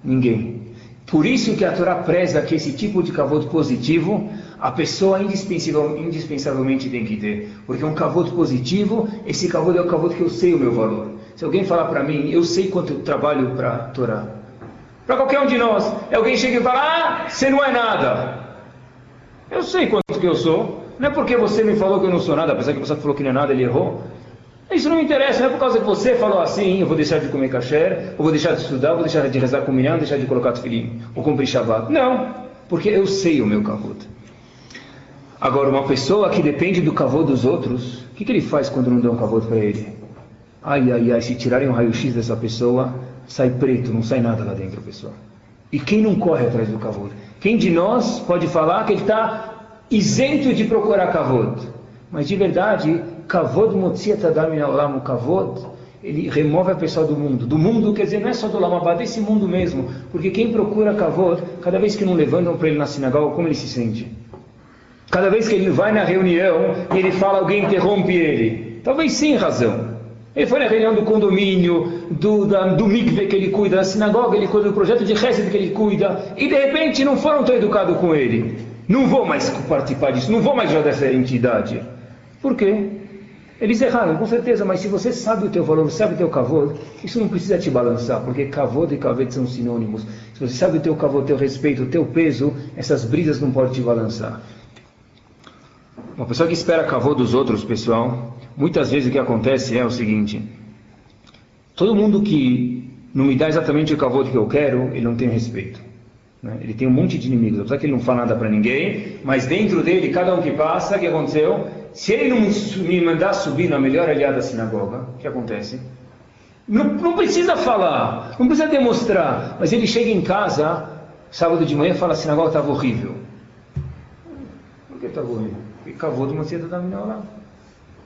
Ninguém. Por isso que a Torá preza que esse tipo de kavod positivo, a pessoa indispensavelmente tem que ter. Porque um kavod positivo, esse kavod é o kavod que eu sei o meu valor. Se alguém falar para mim, eu sei quanto eu trabalho para a Torá para qualquer um de nós. É alguém chega e fala: Ah, você não é nada. Eu, sei quanto que eu sou. Não é porque você me falou que eu não sou nada, apesar que você falou que não é nada, ele errou. Isso não me interessa, não é por causa que você falou assim, eu vou deixar de comer kasher, eu vou deixar de estudar, vou deixar de rezar com milhão, deixar de colocar tefilim, ou cumprir Shabbat. Não, porque eu sei o meu kavod. Agora, uma pessoa que depende do kavod dos outros, o que, que ele faz quando não dão kavod para ele? Ai, ai, ai, se tirarem um raio-x dessa pessoa, sai preto, não sai nada lá dentro, pessoal. E quem não corre atrás do kavod? Quem de nós pode falar que ele está isento de procurar kavod? Mas de verdade, Kavod Motziat Adam Olam, Kavod, ele remove a pessoa do mundo. Do mundo, quer dizer, não é só do Lamabá, desse mundo mesmo. Porque quem procura Kavod, cada vez que não levantam para ele na sinagoga, como ele se sente? Cada vez que ele vai na reunião e ele fala, alguém interrompe ele. Talvez sem razão. Ele foi na reunião do condomínio, do, da, do mikve que ele cuida, da sinagoga ele cuida, do projeto de Hesed que ele cuida, e de repente não foram tão educados com ele. Não vou mais participar disso, não vou mais ajudar essa entidade. Por quê? Eles erraram, com certeza, mas se você sabe o teu valor, sabe o teu kavod, isso não precisa te balançar, porque kavod e kavod são sinônimos. Se você sabe o teu kavod, o teu respeito, o teu peso, essas brisas não podem te balançar. Uma pessoa que espera kavod dos outros, pessoal, muitas vezes o que acontece é o seguinte: todo mundo que não me dá exatamente o kavod que eu quero, ele não tem respeito. Né? Ele tem um monte de inimigos, apesar que ele não fala nada para ninguém, mas dentro dele, cada um que passa, o que aconteceu? Se ele não me mandar subir na melhor aliada da sinagoga, o que acontece? Não, não, precisa falar, não precisa demonstrar, mas ele chega em casa, sábado de manhã, fala: a sinagoga estava horrível. Por que estava horrível? Porque cavou de uma cedo da minha lá.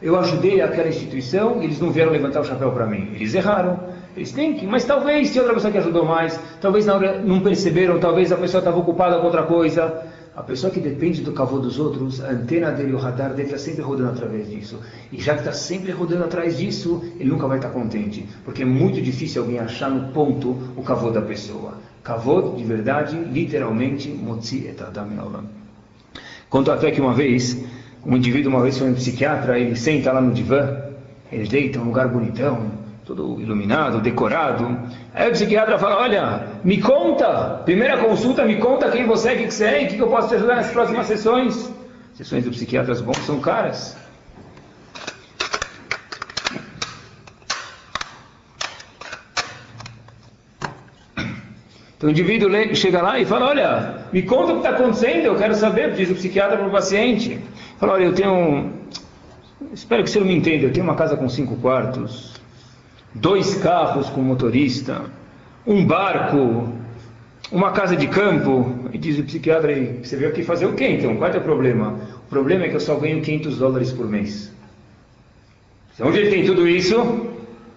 Eu ajudei aquela instituição, eles não vieram levantar o chapéu para mim. Eles erraram. Eles têm que, mas talvez se outra pessoa que ajudou mais, talvez na hora não perceberam, talvez a pessoa estava ocupada com outra coisa. A pessoa que depende do cavô dos outros, a antena dele, o radar dele está sempre rodando através disso. E já que está sempre rodando atrás disso, ele nunca vai estar tá contente. Porque é muito difícil alguém achar no ponto o cavô da pessoa. Cavô, de verdade, literalmente, motzi et adam Conto até que uma vez, um indivíduo uma vez foi um psiquiatra, ele senta lá no divã, ele deita um lugar bonitão, todo iluminado, decorado. Aí o psiquiatra fala: Olha, me conta, primeira consulta, me conta quem você é, o que você é e o que eu posso te ajudar nas próximas sessões. Sessões do psiquiatras bons são caras. Então o indivíduo chega lá e fala: Olha, me conta o que está acontecendo, eu quero saber, diz o psiquiatra para o paciente. Fala: Olha, eu tenho. Espero que você não me entenda, eu tenho uma casa com cinco quartos, dois carros com motorista, um barco, uma casa de campo. E diz o psiquiatra aí, você veio aqui fazer o quê então? Qual é o problema? O problema é que eu só ganho 500 dólares por mês. Onde ele tem tudo isso?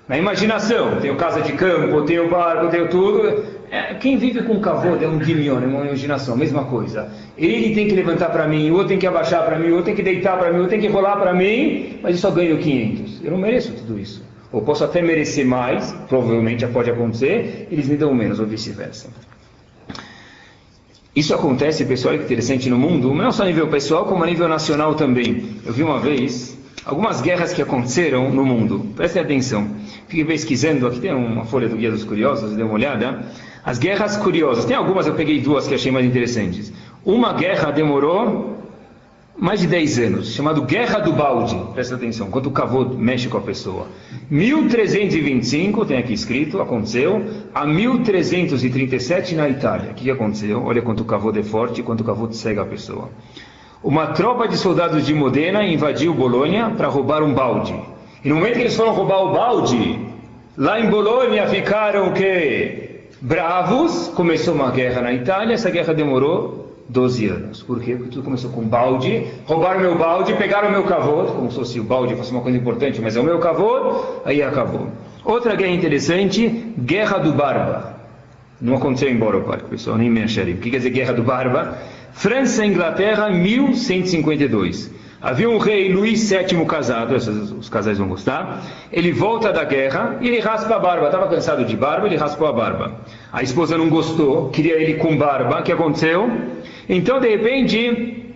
Na imaginação. Tenho casa de campo, tenho barco, tenho tudo. É, quem vive com cavô é um guilhão, é uma imaginação, mesma coisa. Ele tem que levantar para mim, o outro tem que abaixar para mim, o outro tem que deitar para mim, o outro tem que rolar para mim, mas eu só ganho 500. Eu não mereço tudo isso. Ou posso até merecer mais, provavelmente já pode acontecer, eles me dão menos, ou vice-versa. Isso acontece, pessoal, é interessante no mundo, não só a nível pessoal, como a nível nacional também. Eu vi uma vez algumas guerras que aconteceram no mundo. Prestem atenção. Fiquei pesquisando, aqui tem uma folha do Guia dos Curiosos, dê uma olhada. As guerras curiosas. Tem algumas, eu peguei duas que achei mais interessantes. Uma guerra demorou mais de 10 anos, chamado Guerra do Balde. Presta atenção, quando o cavô mexe com a pessoa. 1325, tem aqui escrito, aconteceu, a 1337 na Itália. O que aconteceu? Olha quanto o cavô é forte, quanto o cavô cega a pessoa. Uma tropa de soldados de Modena invadiu Bolonha para roubar um balde. E no momento que eles foram roubar o balde, lá em Bolonha ficaram o quê? Bravos, começou uma guerra na Itália, essa guerra demorou 12 anos. Por quê? Porque tudo começou com balde, roubaram meu balde, pegaram meu cavô, como se fosse o balde fosse uma coisa importante, mas é o meu cavô, aí acabou. Outra guerra interessante, Guerra do Barba. Não aconteceu em Boropar, pessoal, nem Mencherim. O que quer dizer Guerra do Barba? França e Inglaterra, 1152. Havia um rei Luís VII casado, os casais vão gostar. Ele volta da guerra e ele raspa a barba. Estava cansado de barba, ele raspou a barba. A esposa não gostou, queria ele com barba. O que aconteceu? Então, de repente,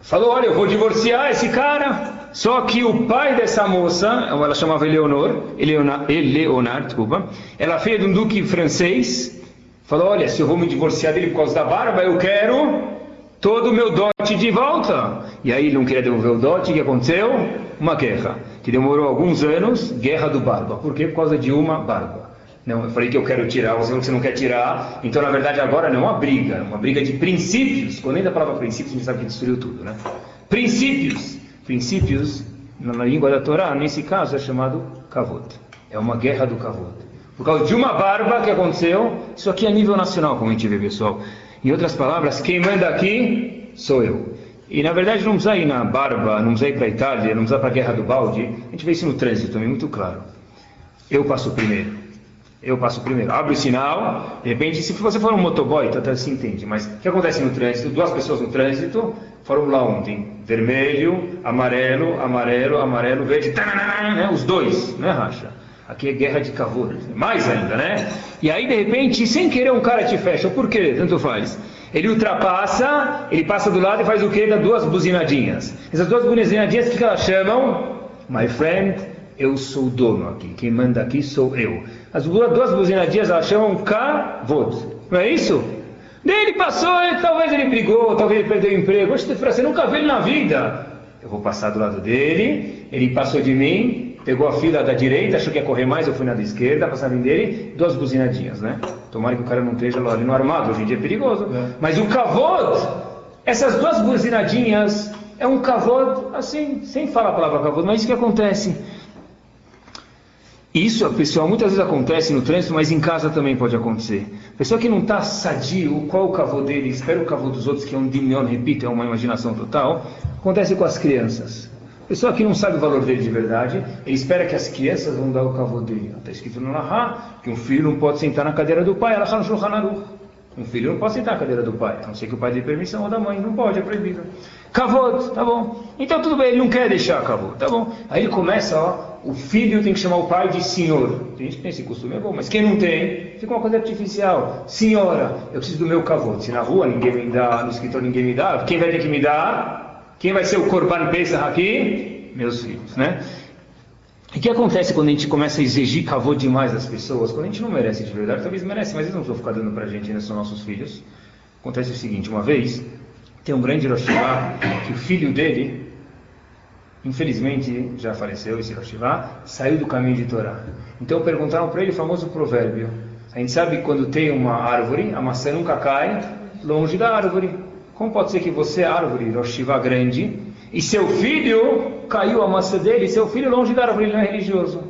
falou: Olha, eu vou divorciar esse cara. Só que o pai dessa moça, ela chamava Eleonor, Eleonard, Eleonard desculpa, ela de um duque francês, falou: Olha, se eu vou me divorciar dele por causa da barba, eu quero todo o meu dote de volta. E aí ele não queria devolver o dote, o que aconteceu? Uma guerra, que demorou alguns anos, guerra do barba. Por quê? Por causa de uma barba. Não, eu falei que eu quero tirar, você você não quer tirar. Então, na verdade, agora não é uma briga, é uma briga de princípios. Quando ainda a palavra princípios, a gente sabe que destruiu tudo, né? Princípios. Princípios, na língua da Torá, nesse caso, é chamado kavod. É uma guerra do kavod. Por causa de uma barba que aconteceu, isso aqui é nível nacional, como a gente vê, pessoal. Em outras palavras, quem manda aqui sou eu. E na verdade não precisa ir na barba, não precisa ir para a Itália, não precisa para a guerra do balde. A gente vê isso no trânsito também, muito claro. Eu passo primeiro. Eu passo primeiro. Abre o sinal, de repente, se você for um motoboy, então até se entende. Mas o que acontece no trânsito? Duas pessoas no trânsito, Fórmula 1 tem vermelho, amarelo, amarelo, amarelo, verde, né? os dois, né, Racha? Aqui é guerra de cavalo, mais ainda, né? E aí, de repente, sem querer, um cara te fecha. Por quê? Tanto faz. Ele ultrapassa, ele passa do lado e faz o quê? Dá duas buzinadinhas. Essas duas buzinadinhas, o que elas chamam? My friend, eu sou o dono aqui. Quem manda aqui sou eu. As duas buzinadinhas, elas chamam kavod. Não é isso? Daí ele passou, e talvez ele brigou, talvez ele perdeu o emprego. Você nunca viu ele na vida. Eu vou passar do lado dele, ele passou de mim, pegou a fila da direita, achou que ia correr mais, eu fui na da esquerda, passava em dele, duas buzinadinhas, né? Tomara que o cara não esteja ali no armado, hoje em dia é perigoso. É. Mas o kavod, essas duas buzinadinhas, é um kavod, assim, sem falar a palavra kavod, mas isso que acontece. Isso, pessoal, muitas vezes acontece no trânsito, mas em casa também pode acontecer. Pessoa que não está sadio, qual o cavô dele, espera o cavô dos outros, que é um diminuto, repito, é uma imaginação total, acontece com as crianças. Pessoa que não sabe o valor dele de verdade, ele espera que as crianças vão dar o cavô dele. Está escrito no Lahá que um filho não pode sentar na cadeira do pai, ela. Um filho não pode sentar na cadeira do pai, a não ser que o pai dê permissão ou da mãe, não pode, é proibido. Cavô, tá bom. Então tudo bem, ele não quer deixar cavô, tá bom. Aí ele começa, ó, o filho tem que chamar o pai de senhor. Tem gente que tem esse costume, é bom, mas quem não tem, fica uma coisa artificial. Senhora, eu preciso do meu cavô. Se na rua ninguém me dá, no escritório ninguém me dá, quem vai ter que me dar? Quem vai ser o Corban Pesach aqui? Meus filhos, né? E o que acontece quando a gente começa a exigir cavô demais das pessoas? Quando a gente não merece de verdade, talvez merece, mas eles não vão ficar dando pra gente, ainda são nossos filhos. Acontece o seguinte, uma vez, tem um grande Hiroshima, que o filho dele, infelizmente já faleceu, esse Hiroshima, saiu do caminho de Torá. Então perguntaram para ele o famoso provérbio. A gente sabe que quando tem uma árvore, a maçã nunca cai longe da árvore. Como pode ser que você, árvore, Roshiva grande, e seu filho caiu a maçã dele, e seu filho longe da árvore, ele não é religioso?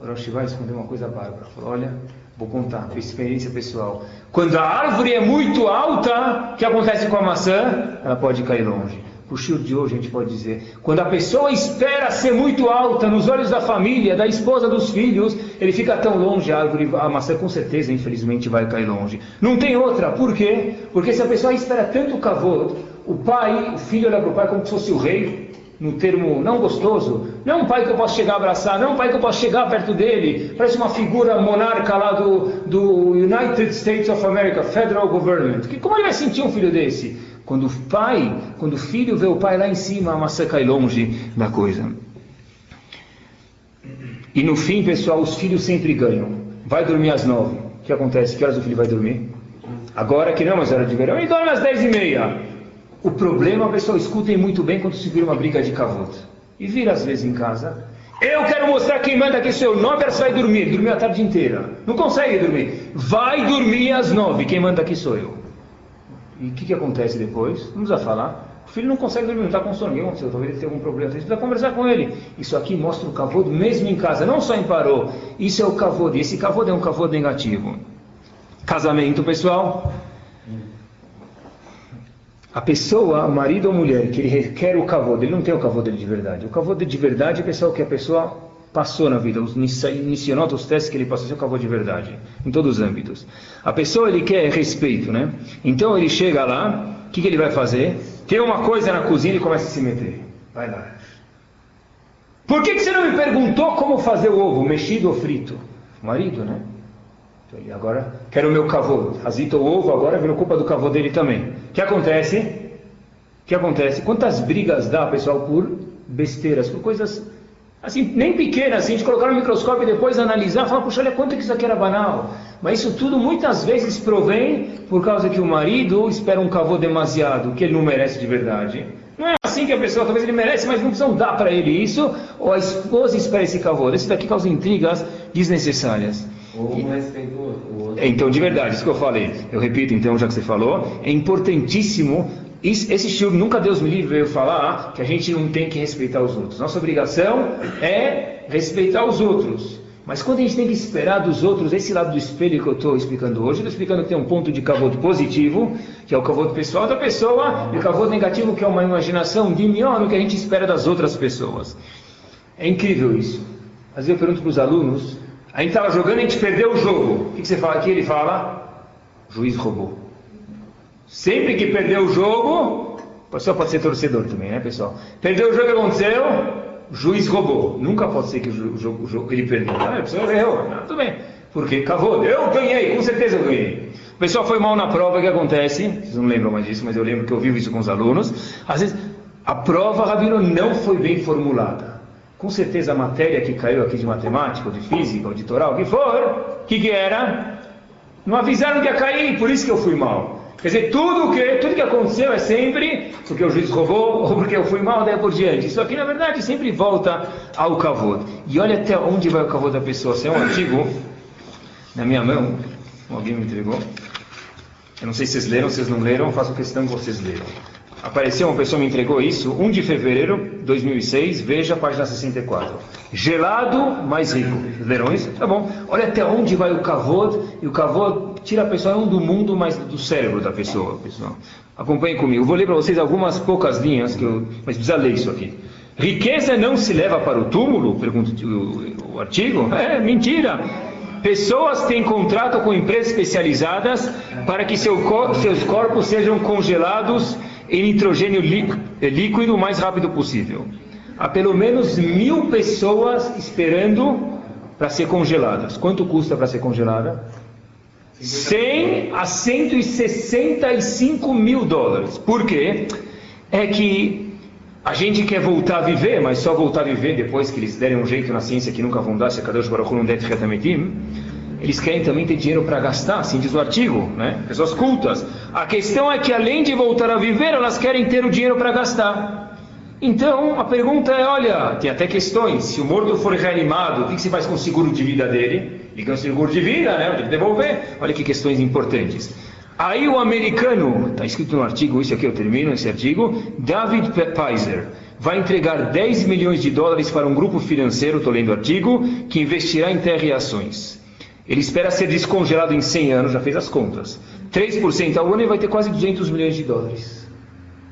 Roshiva respondeu uma coisa bárbara. Falou: Olha, vou contar, por experiência pessoal. Quando a árvore é muito alta, o que acontece com a maçã? Ela pode cair longe. Para o de hoje a gente pode dizer, quando a pessoa espera ser muito alta nos olhos da família, da esposa, dos filhos, ele fica tão longe, a árvore, a maçã com certeza, infelizmente, vai cair longe. Não tem outra, por quê? Porque se a pessoa espera tanto o cavô, o pai, o filho olha para o pai como se fosse o rei, no termo não gostoso, não é um pai que eu posso chegar a abraçar, não é um pai que eu posso chegar perto dele, parece uma figura monarca lá do, do United States of America, Federal Government. Que, como ele vai sentir um filho desse? Quando o pai, quando o filho vê o pai lá em cima, a maçã cai longe da coisa. E no fim, pessoal, os filhos sempre ganham. Vai dormir às nove. O que acontece? Que horas o filho vai dormir? Agora que não mais hora de verão, ele dorme às dez e meia. O problema, pessoal, escutem muito bem quando se vira uma briga de cavota. E vira às vezes em casa. Eu quero mostrar quem manda aqui sou eu. Nove horas vai dormir. Dormiu a tarde inteira. Não consegue dormir. Vai dormir às nove. Quem manda aqui sou eu. E o que, que acontece depois? Não precisa falar. O filho não consegue dormir, não está com sono. O que aconteceu? Talvez ele tenha algum problema. Você precisa conversar com ele. Isso aqui mostra o cavodo mesmo em casa, não só em parou. Isso é o cavodo. E esse cavodo é um cavodo negativo. Casamento, pessoal. A pessoa, marido ou mulher, que ele requer o cavodo, ele não tem o cavodo dele de verdade. O cavodo de verdade é pessoal que a pessoa passou na vida, os iniciou os testes que ele passou, acabou de verdade, em todos os âmbitos. A pessoa ele quer respeito, né? Então ele chega lá, o que, que ele vai fazer? Tem uma coisa na cozinha e começa a se meter. Vai lá. Por que, que você não me perguntou como fazer o ovo, mexido ou frito? Marido, né? Então, ele agora quero o meu cavô. Azita o ovo, agora virou culpa do cavô dele também. O que acontece? O que acontece? Quantas brigas dá, pessoal, por besteiras, por coisas Assim, nem pequena, assim, gente colocar no microscópio e depois analisar, falar, puxa, olha quanto que isso aqui era banal. Mas isso tudo muitas vezes provém por causa que o marido espera um cavô demasiado, que ele não merece de verdade. Não é assim que a pessoa, talvez ele merece, mas não precisam dar para ele isso, ou a esposa espera esse cavô. Isso daqui causa intrigas desnecessárias. Ou um respeito. Então, de verdade, isso que eu falei, eu repito então, já que você falou, é importantíssimo esse shiur nunca Deus me livre veio falar que a gente não tem que respeitar os outros. Nossa obrigação é respeitar os outros. Mas quando a gente tem que esperar dos outros, esse lado do espelho que eu estou explicando hoje, estou explicando que tem um ponto de cavoto positivo, que é o cavoto pessoal da pessoa, e o cavoto negativo, que é uma imaginação de no que a gente espera das outras pessoas. É incrível isso. Às vezes eu pergunto para os alunos, a gente estava jogando e a gente perdeu o jogo. O que, que você fala aqui? Ele fala, juiz roubou. Sempre que perdeu o jogo, a pessoa pode ser torcedor também, né, pessoal? Perdeu o jogo, aconteceu, juiz roubou. Nunca pode ser que o jogo, o jogo ele perdeu. Ah, a pessoa errou. Não, tudo bem. Porque cavou, eu ganhei, com certeza eu ganhei. O pessoal foi mal na prova, o que acontece? Vocês não lembram mais disso, mas eu lembro que eu vivo isso com os alunos. Às vezes, a prova, Rabino, não foi bem formulada. Com certeza a matéria que caiu aqui de matemática, ou de física, ou de toral, o que for, o que, que era? Não avisaram que ia cair, por isso que eu fui mal. Quer dizer, tudo que, tudo que aconteceu é sempre porque o juiz roubou ou porque eu fui mal, daí por diante. Isso aqui, na verdade, sempre volta ao cavô. E olha até onde vai o cavô da pessoa. Se é um artigo na minha mão, alguém me entregou. Eu não sei se vocês leram, se vocês não leram, faço questão que vocês leram. Apareceu, uma pessoa me entregou isso, 1 de fevereiro de 2006, veja a página 64. Gelado, mais rico. Leram isso? Tá bom. Olha até onde vai o kavod, e o kavod tira a pessoa não do mundo, mas do cérebro da pessoa, pessoal. Acompanhem comigo. Vou ler para vocês algumas poucas linhas, que eu, mas precisa ler isso aqui. Riqueza não se leva para o túmulo? Pergunta o, o artigo. É, mentira. Pessoas têm contrato com empresas especializadas para que seu, seus corpos sejam congelados em nitrogênio líquido o mais rápido possível. Há pelo menos mil pessoas esperando para ser congeladas. Quanto custa para ser congelada? 100 a 165 mil dólares. Por quê? É que a gente quer voltar a viver, mas só voltar a viver depois que eles derem um jeito na ciência que nunca vão dar, se a Kadosh Baruch não der eles querem também ter dinheiro para gastar, assim diz o artigo, né? pessoas cultas. A questão é que além de voltar a viver, elas querem ter o dinheiro para gastar. Então a pergunta é: olha, tem até questões. Se o morto for reanimado, o que se faz com o seguro de vida dele? Liga o seguro de vida, né? Tem que devolver. Olha que questões importantes. Aí o americano, está escrito no artigo, isso aqui eu termino esse artigo, David Pfizer vai entregar 10 milhões de dólares para um grupo financeiro, estou lendo o artigo, que investirá em terra e ações. Ele espera ser descongelado em 100 anos, já fez as contas. 3% ao ano e vai ter quase 200 milhões de dólares.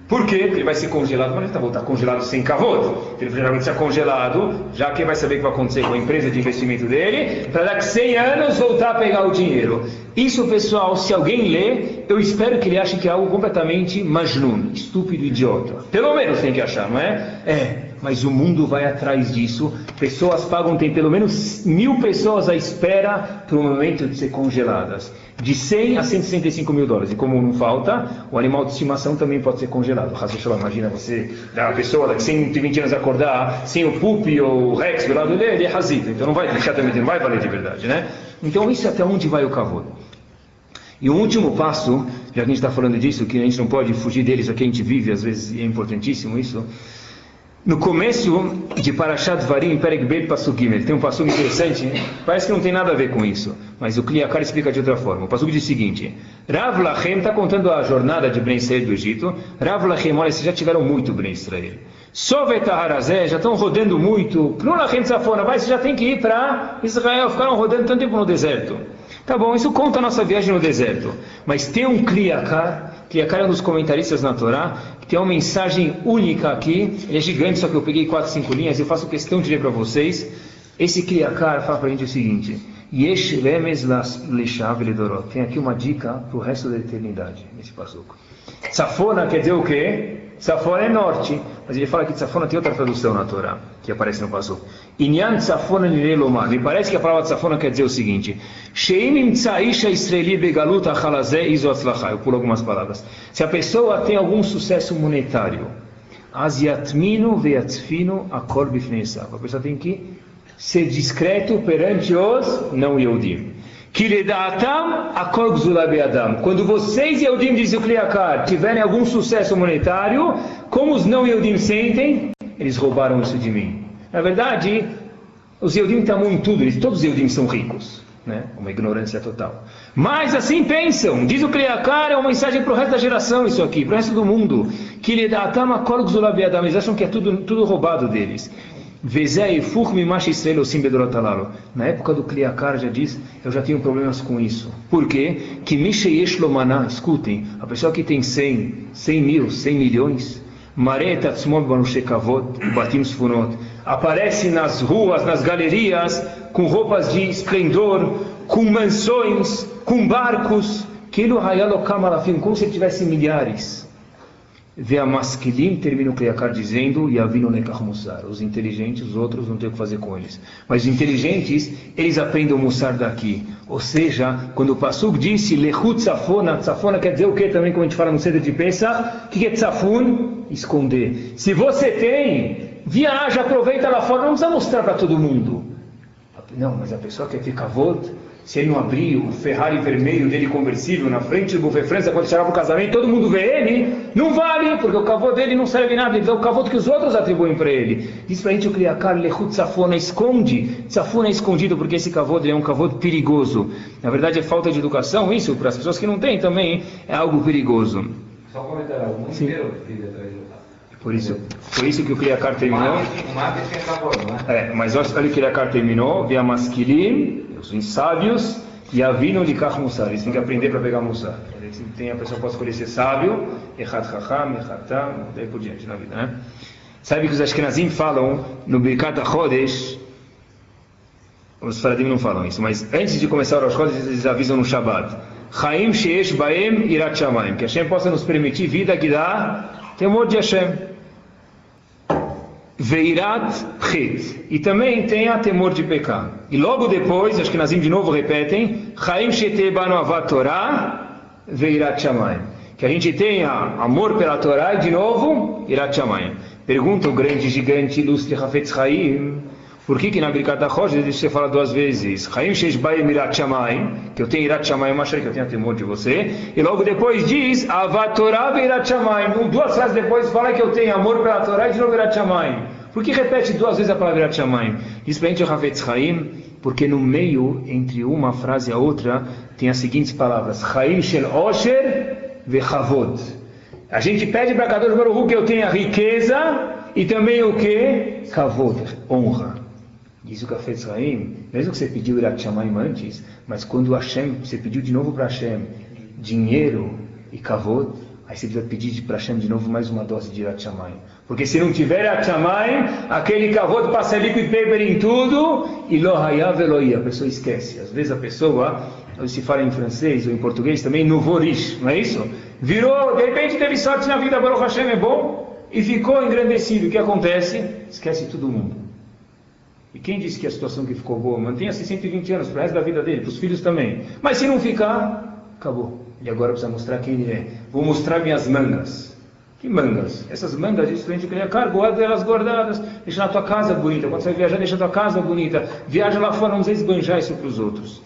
Por quê? Porque ele vai ser congelado, mas ele está voltar congelado sem cavoto. Ele geralmente está congelado, já quem vai saber o que vai acontecer com a empresa de investimento dele, para daqui a 100 anos voltar a pegar o dinheiro. Isso, pessoal, se alguém lê, eu espero que ele ache que é algo completamente majnun, estúpido, idiota. Pelo menos tem que achar, não é? É, mas o mundo vai atrás disso. Pessoas pagam, tem pelo menos mil pessoas à espera para o momento de ser congeladas. De 100 a 165 mil dólares. E como não falta, o animal de estimação também pode ser congelado. Imagina você, a pessoa daqui 120 anos acordar sem o pupi ou o rex do lado dele, ele é razito. Então não vai não vai valer de verdade, né? Então isso é até onde vai o cavalo. E o último passo, já que a gente está falando disso, que a gente não pode fugir deles, aqui a gente vive, às vezes é importantíssimo isso, no começo de Parashat Varim, Perek Bet Pasuk Gimel, tem um passuco interessante, parece que não tem nada a ver com isso, mas o Kliakar explica de outra forma. O passuco diz o seguinte, Rav Lachem está contando a jornada de Ben Israel do Egito, Rav Lachem, olha, vocês já tiveram muito Ben Israel. Sovet Harazé, já estão rodando muito, Knulachem Tzafona, vai, vocês já tem que ir para Israel, ficaram rodando tanto tempo no deserto. Tá bom, isso conta a nossa viagem no deserto, mas tem um Kliakar, Kliakar é um dos comentaristas na Torá, tem uma mensagem única aqui, ele é gigante, só que eu peguei quatro, cinco linhas, eu faço questão de ler para vocês. Esse Kriyakar fala para a gente o seguinte, Tem aqui uma dica para o resto da eternidade, nesse passuco. Safona quer dizer o quê? Safona é norte, mas ele fala que Safona tem outra tradução na Torá, que aparece no passo. Inyan Safona Nirelomar. Me parece que a palavra Safona quer dizer o seguinte: Sheimim Tsaisha Israeli Begalut Achalazé Izotzlachá. Eu pulo algumas palavras. Se a pessoa tem algum sucesso monetário, Aziatminu veyatzfinu akol bifnesav. A pessoa tem que ser discreto perante os não Yehudim. Quando vocês, Yehudim, diz o Kliakar, tiverem algum sucesso monetário, como os não Yehudim sentem, eles roubaram isso de mim. Na verdade, os Yehudim estão em tudo, eles, todos os Yehudim são ricos. Né? Uma ignorância total. Mas assim pensam. Diz o Kliakar, é uma mensagem para o resto da geração isso aqui, para o resto do mundo. Que eles acham que é tudo, tudo roubado deles. Na época do Kliakar já diz, eu já tenho problemas com isso. Por quê? Que escutem, a pessoa que tem 100, 100 mil, 100 milhões, aparece nas ruas, nas galerias, com roupas de esplendor, com mansões, com barcos, como se tivesse milhares. Vê a masquilim, termina o Kliakar dizendo, Yavino Nekach Musar. Os inteligentes, os outros, não tem o que fazer com eles. Mas os inteligentes, eles aprendem o Musar daqui. Ou seja, quando o Pasuk disse, Lechut Tzafona, Tzafona quer dizer o que também, como a gente fala no centro de pensa? O que é Tzafun? Esconder. Se você tem, viaja, aproveita lá fora, não precisa mostrar para todo mundo. Não, mas a pessoa quer ficar volta se ele não abrir o Ferrari vermelho dele conversível na frente do Buffet França, quando chegar para o casamento, todo mundo vê ele, não vale, porque o cavô dele não serve nada, ele dá o cavô que os outros atribuem para ele. Diz para a gente o Kriakar Lechut Safona, esconde, Safona é escondido, porque esse cavô dele é um cavô perigoso. Na verdade é falta de educação, isso, para as pessoas que não têm também, é algo perigoso. Só comentar, o mundo inteiro por isso, por isso que o Kriakar terminou. É, mas olha que o Kriakar terminou. Via masquilim, os insábios, e avino de Mussar. Eles têm que aprender para pegar Mussar. Tem, a pessoa pode escolher ser sábio, Echat Chacham, Echatam, daí por diante na vida, né? Sabe que os Ashkenazim falam no Birkat HaChodesh, os Faradim não falam isso, mas antes de começar o Rosh eles avisam no Shabbat. Chaim Sheesh Baem Irat Shamayim. Que Hashem possa nos permitir vida que dá temor de Hashem. Veirat Chet. E também tenha temor de pecar. E logo depois, acho que Nazim de novo repetem, Chaim Shetebanu Avat Torah, Veirat Shamayim. Que a gente tenha amor pela Torá e de novo, Irat Shamayim. Pergunta o grande, gigante, ilustre Hafetz Chaim, por que que na Birkat HaChosh você fala duas vezes, Chaim Shesh Bayim Irat Shamayim, que eu tenho Irat Shamayim, achei que eu tenho temor de você, e logo depois diz, Avat Torah Veirat Shamayim. Duas frases depois fala que eu tenho amor pela Torá e de novo Irat Shamayim. Por que repete duas vezes a palavra Irat Shamayim? Diz para a gente o Havetz Chaim, porque no meio, entre uma frase e a outra, tem as seguintes palavras: Chaim Shel Osher Vechavod. A gente pede para Kadosh Baruch que eu tenha riqueza e também o que? Kavod, honra. Diz o Kafetz Chaim, mesmo que você pediu Irat Shamayim antes, mas quando Hashem, você pediu de novo para Hashem dinheiro e Kavod, aí você precisa pedir para Hashem de novo mais uma dose de Irat. Porque se não tiver Achamayim, aquele cavô passa liquid paper em tudo e lohayav eloia, a pessoa esquece. Às vezes a pessoa, se fala em francês ou em português também, novorish, não é isso? Virou, de repente teve sorte na vida, Baruch Hashem é bom, e ficou engrandecido. O que acontece? Esquece todo mundo. E quem disse que a situação que ficou boa? Mantenha-se 120 anos para o resto da vida dele, para os filhos também. Mas se não ficar, acabou. E agora precisa mostrar quem ele é. Vou mostrar minhas mangas. Que mangas? Essas mangas, isso a gente ganha cargo, guarda elas guardadas, deixa na tua casa bonita. Quando você viajar, deixa a tua casa bonita. Viaja lá fora, não precisa esbanjar isso para os outros.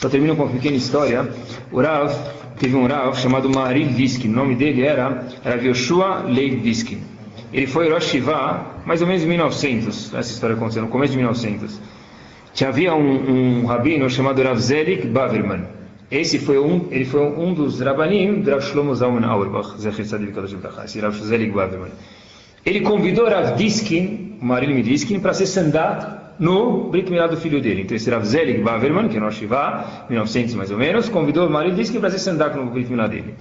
Só termino com uma pequena história. O Rav, teve um Rav chamado Maril Viskin. O nome dele era Rav Yoshua Leib Viskin. Ele foi Rosh Shiva, mais ou menos em 1900. Essa história aconteceu no começo de 1900. Tinha havia um, um rabino chamado Rav Zelik Baverman. Esse foi um, ele foi um dos rabanim do Rav Shlomo Zalman Auerbach, esse Rav Zelig Baverman. Ele convidou Rav Diskin, Diskin, para ser sandat no Brit Milá do filho dele. Então esse Rav Zelig Baverman, que é no Shiva, 1900 mais ou menos, convidou Marilyn Diskin para ser sandat no Brit Milá dele.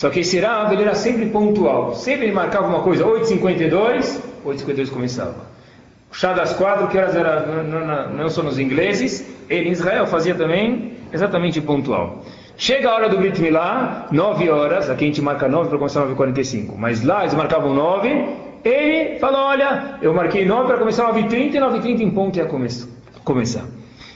Só que esse Rav, ele era sempre pontual. Sempre ele marcava uma coisa, 8h52, 8h52 começava. O chá das quatro, que horas era, não, são nos ingleses, ele em Israel fazia também exatamente pontual. Chega a hora do Brit Milá, 9 horas, aqui a gente marca 9 para começar 9h45, mas lá eles marcavam 9, ele falou, olha, eu marquei 9 para começar 9h30 e 9h30 em ponto ia começar.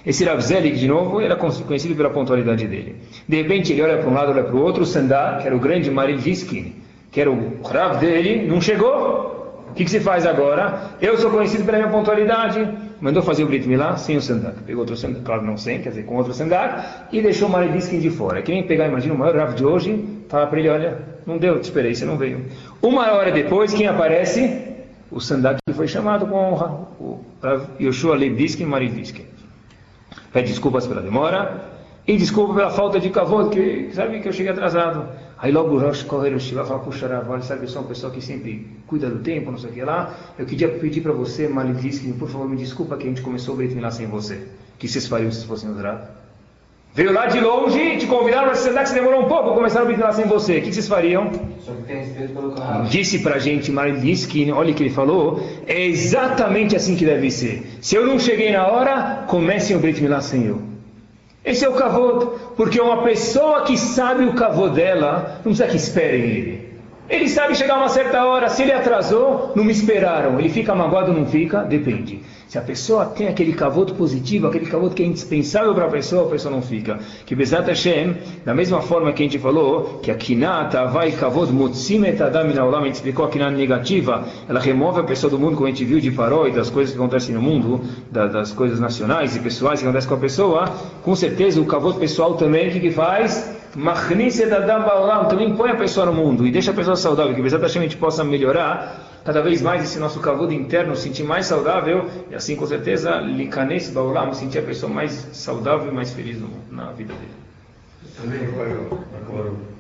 Esse Rav Zelik, de novo, era conhecido pela pontualidade dele. De repente ele olha para um lado, olha para o outro, o Sandar, que era o grande Mariviskin, que era o Rav dele, não chegou. O que, que se faz agora? Eu sou conhecido pela minha pontualidade. Mandou fazer o Brit Milá sem o Sandak. Pegou outro Sandak, claro, não sem, quer dizer, com outro Sandak, e deixou o Malediskin de fora. Quem pegar, imagina, o maior Rav de hoje, fala para ele, olha, não deu, te esperei, você não veio. Uma hora depois, quem aparece? O Sandak que foi chamado com honra, o Rav Yoshua Lebdiskin Malediskin. Pede desculpas pela demora, e desculpa pela falta de cavalo, que sabe que eu cheguei atrasado. Aí logo o Rosh corre o Shiva fala, puxa, Rav, sabe, eu sou uma pessoa que sempre cuida do tempo, não sei o que lá. Eu queria pedir para você, Malidiskin, por favor, me desculpa que a gente começou o Brit Milá sem você. Que vocês fariam se fossem os? Veio lá de longe, te convidaram para sentar que você demorou um pouco para começar o Brit Milá sem você. O que vocês fariam? Que. Disse pra gente, Malidiskin, olha o que ele falou, é exatamente assim que deve ser. Se eu não cheguei na hora, comecem o Brit Milá sem eu. Esse é o kavod, porque uma pessoa que sabe o kavod dela, não precisa que esperem ele. Ele sabe chegar a uma certa hora, se ele atrasou, não me esperaram. Ele fica magoado ou não fica? Depende. Se a pessoa tem aquele cavoto positivo, aquele cavoto que é indispensável para a pessoa, a pessoa não fica. Que Bezat Hashem, da mesma forma que a gente falou, que a kinata vai kavod mutzimet adam a gente explicou a kinata negativa, ela remove a pessoa do mundo, como a gente viu de farol e das coisas que acontecem no mundo, da, das coisas nacionais e pessoais que acontecem com a pessoa, com certeza o cavoto pessoal também, o que, que faz? Machniset adam baolam, também põe a pessoa no mundo e deixa a pessoa saudável, que Bezat Hashem a gente possa melhorar cada vez mais esse nosso cavodo interno, sentir mais saudável, e assim com certeza, likanes baolam, sentir a pessoa mais saudável e mais feliz no, na vida dele. Também, agora.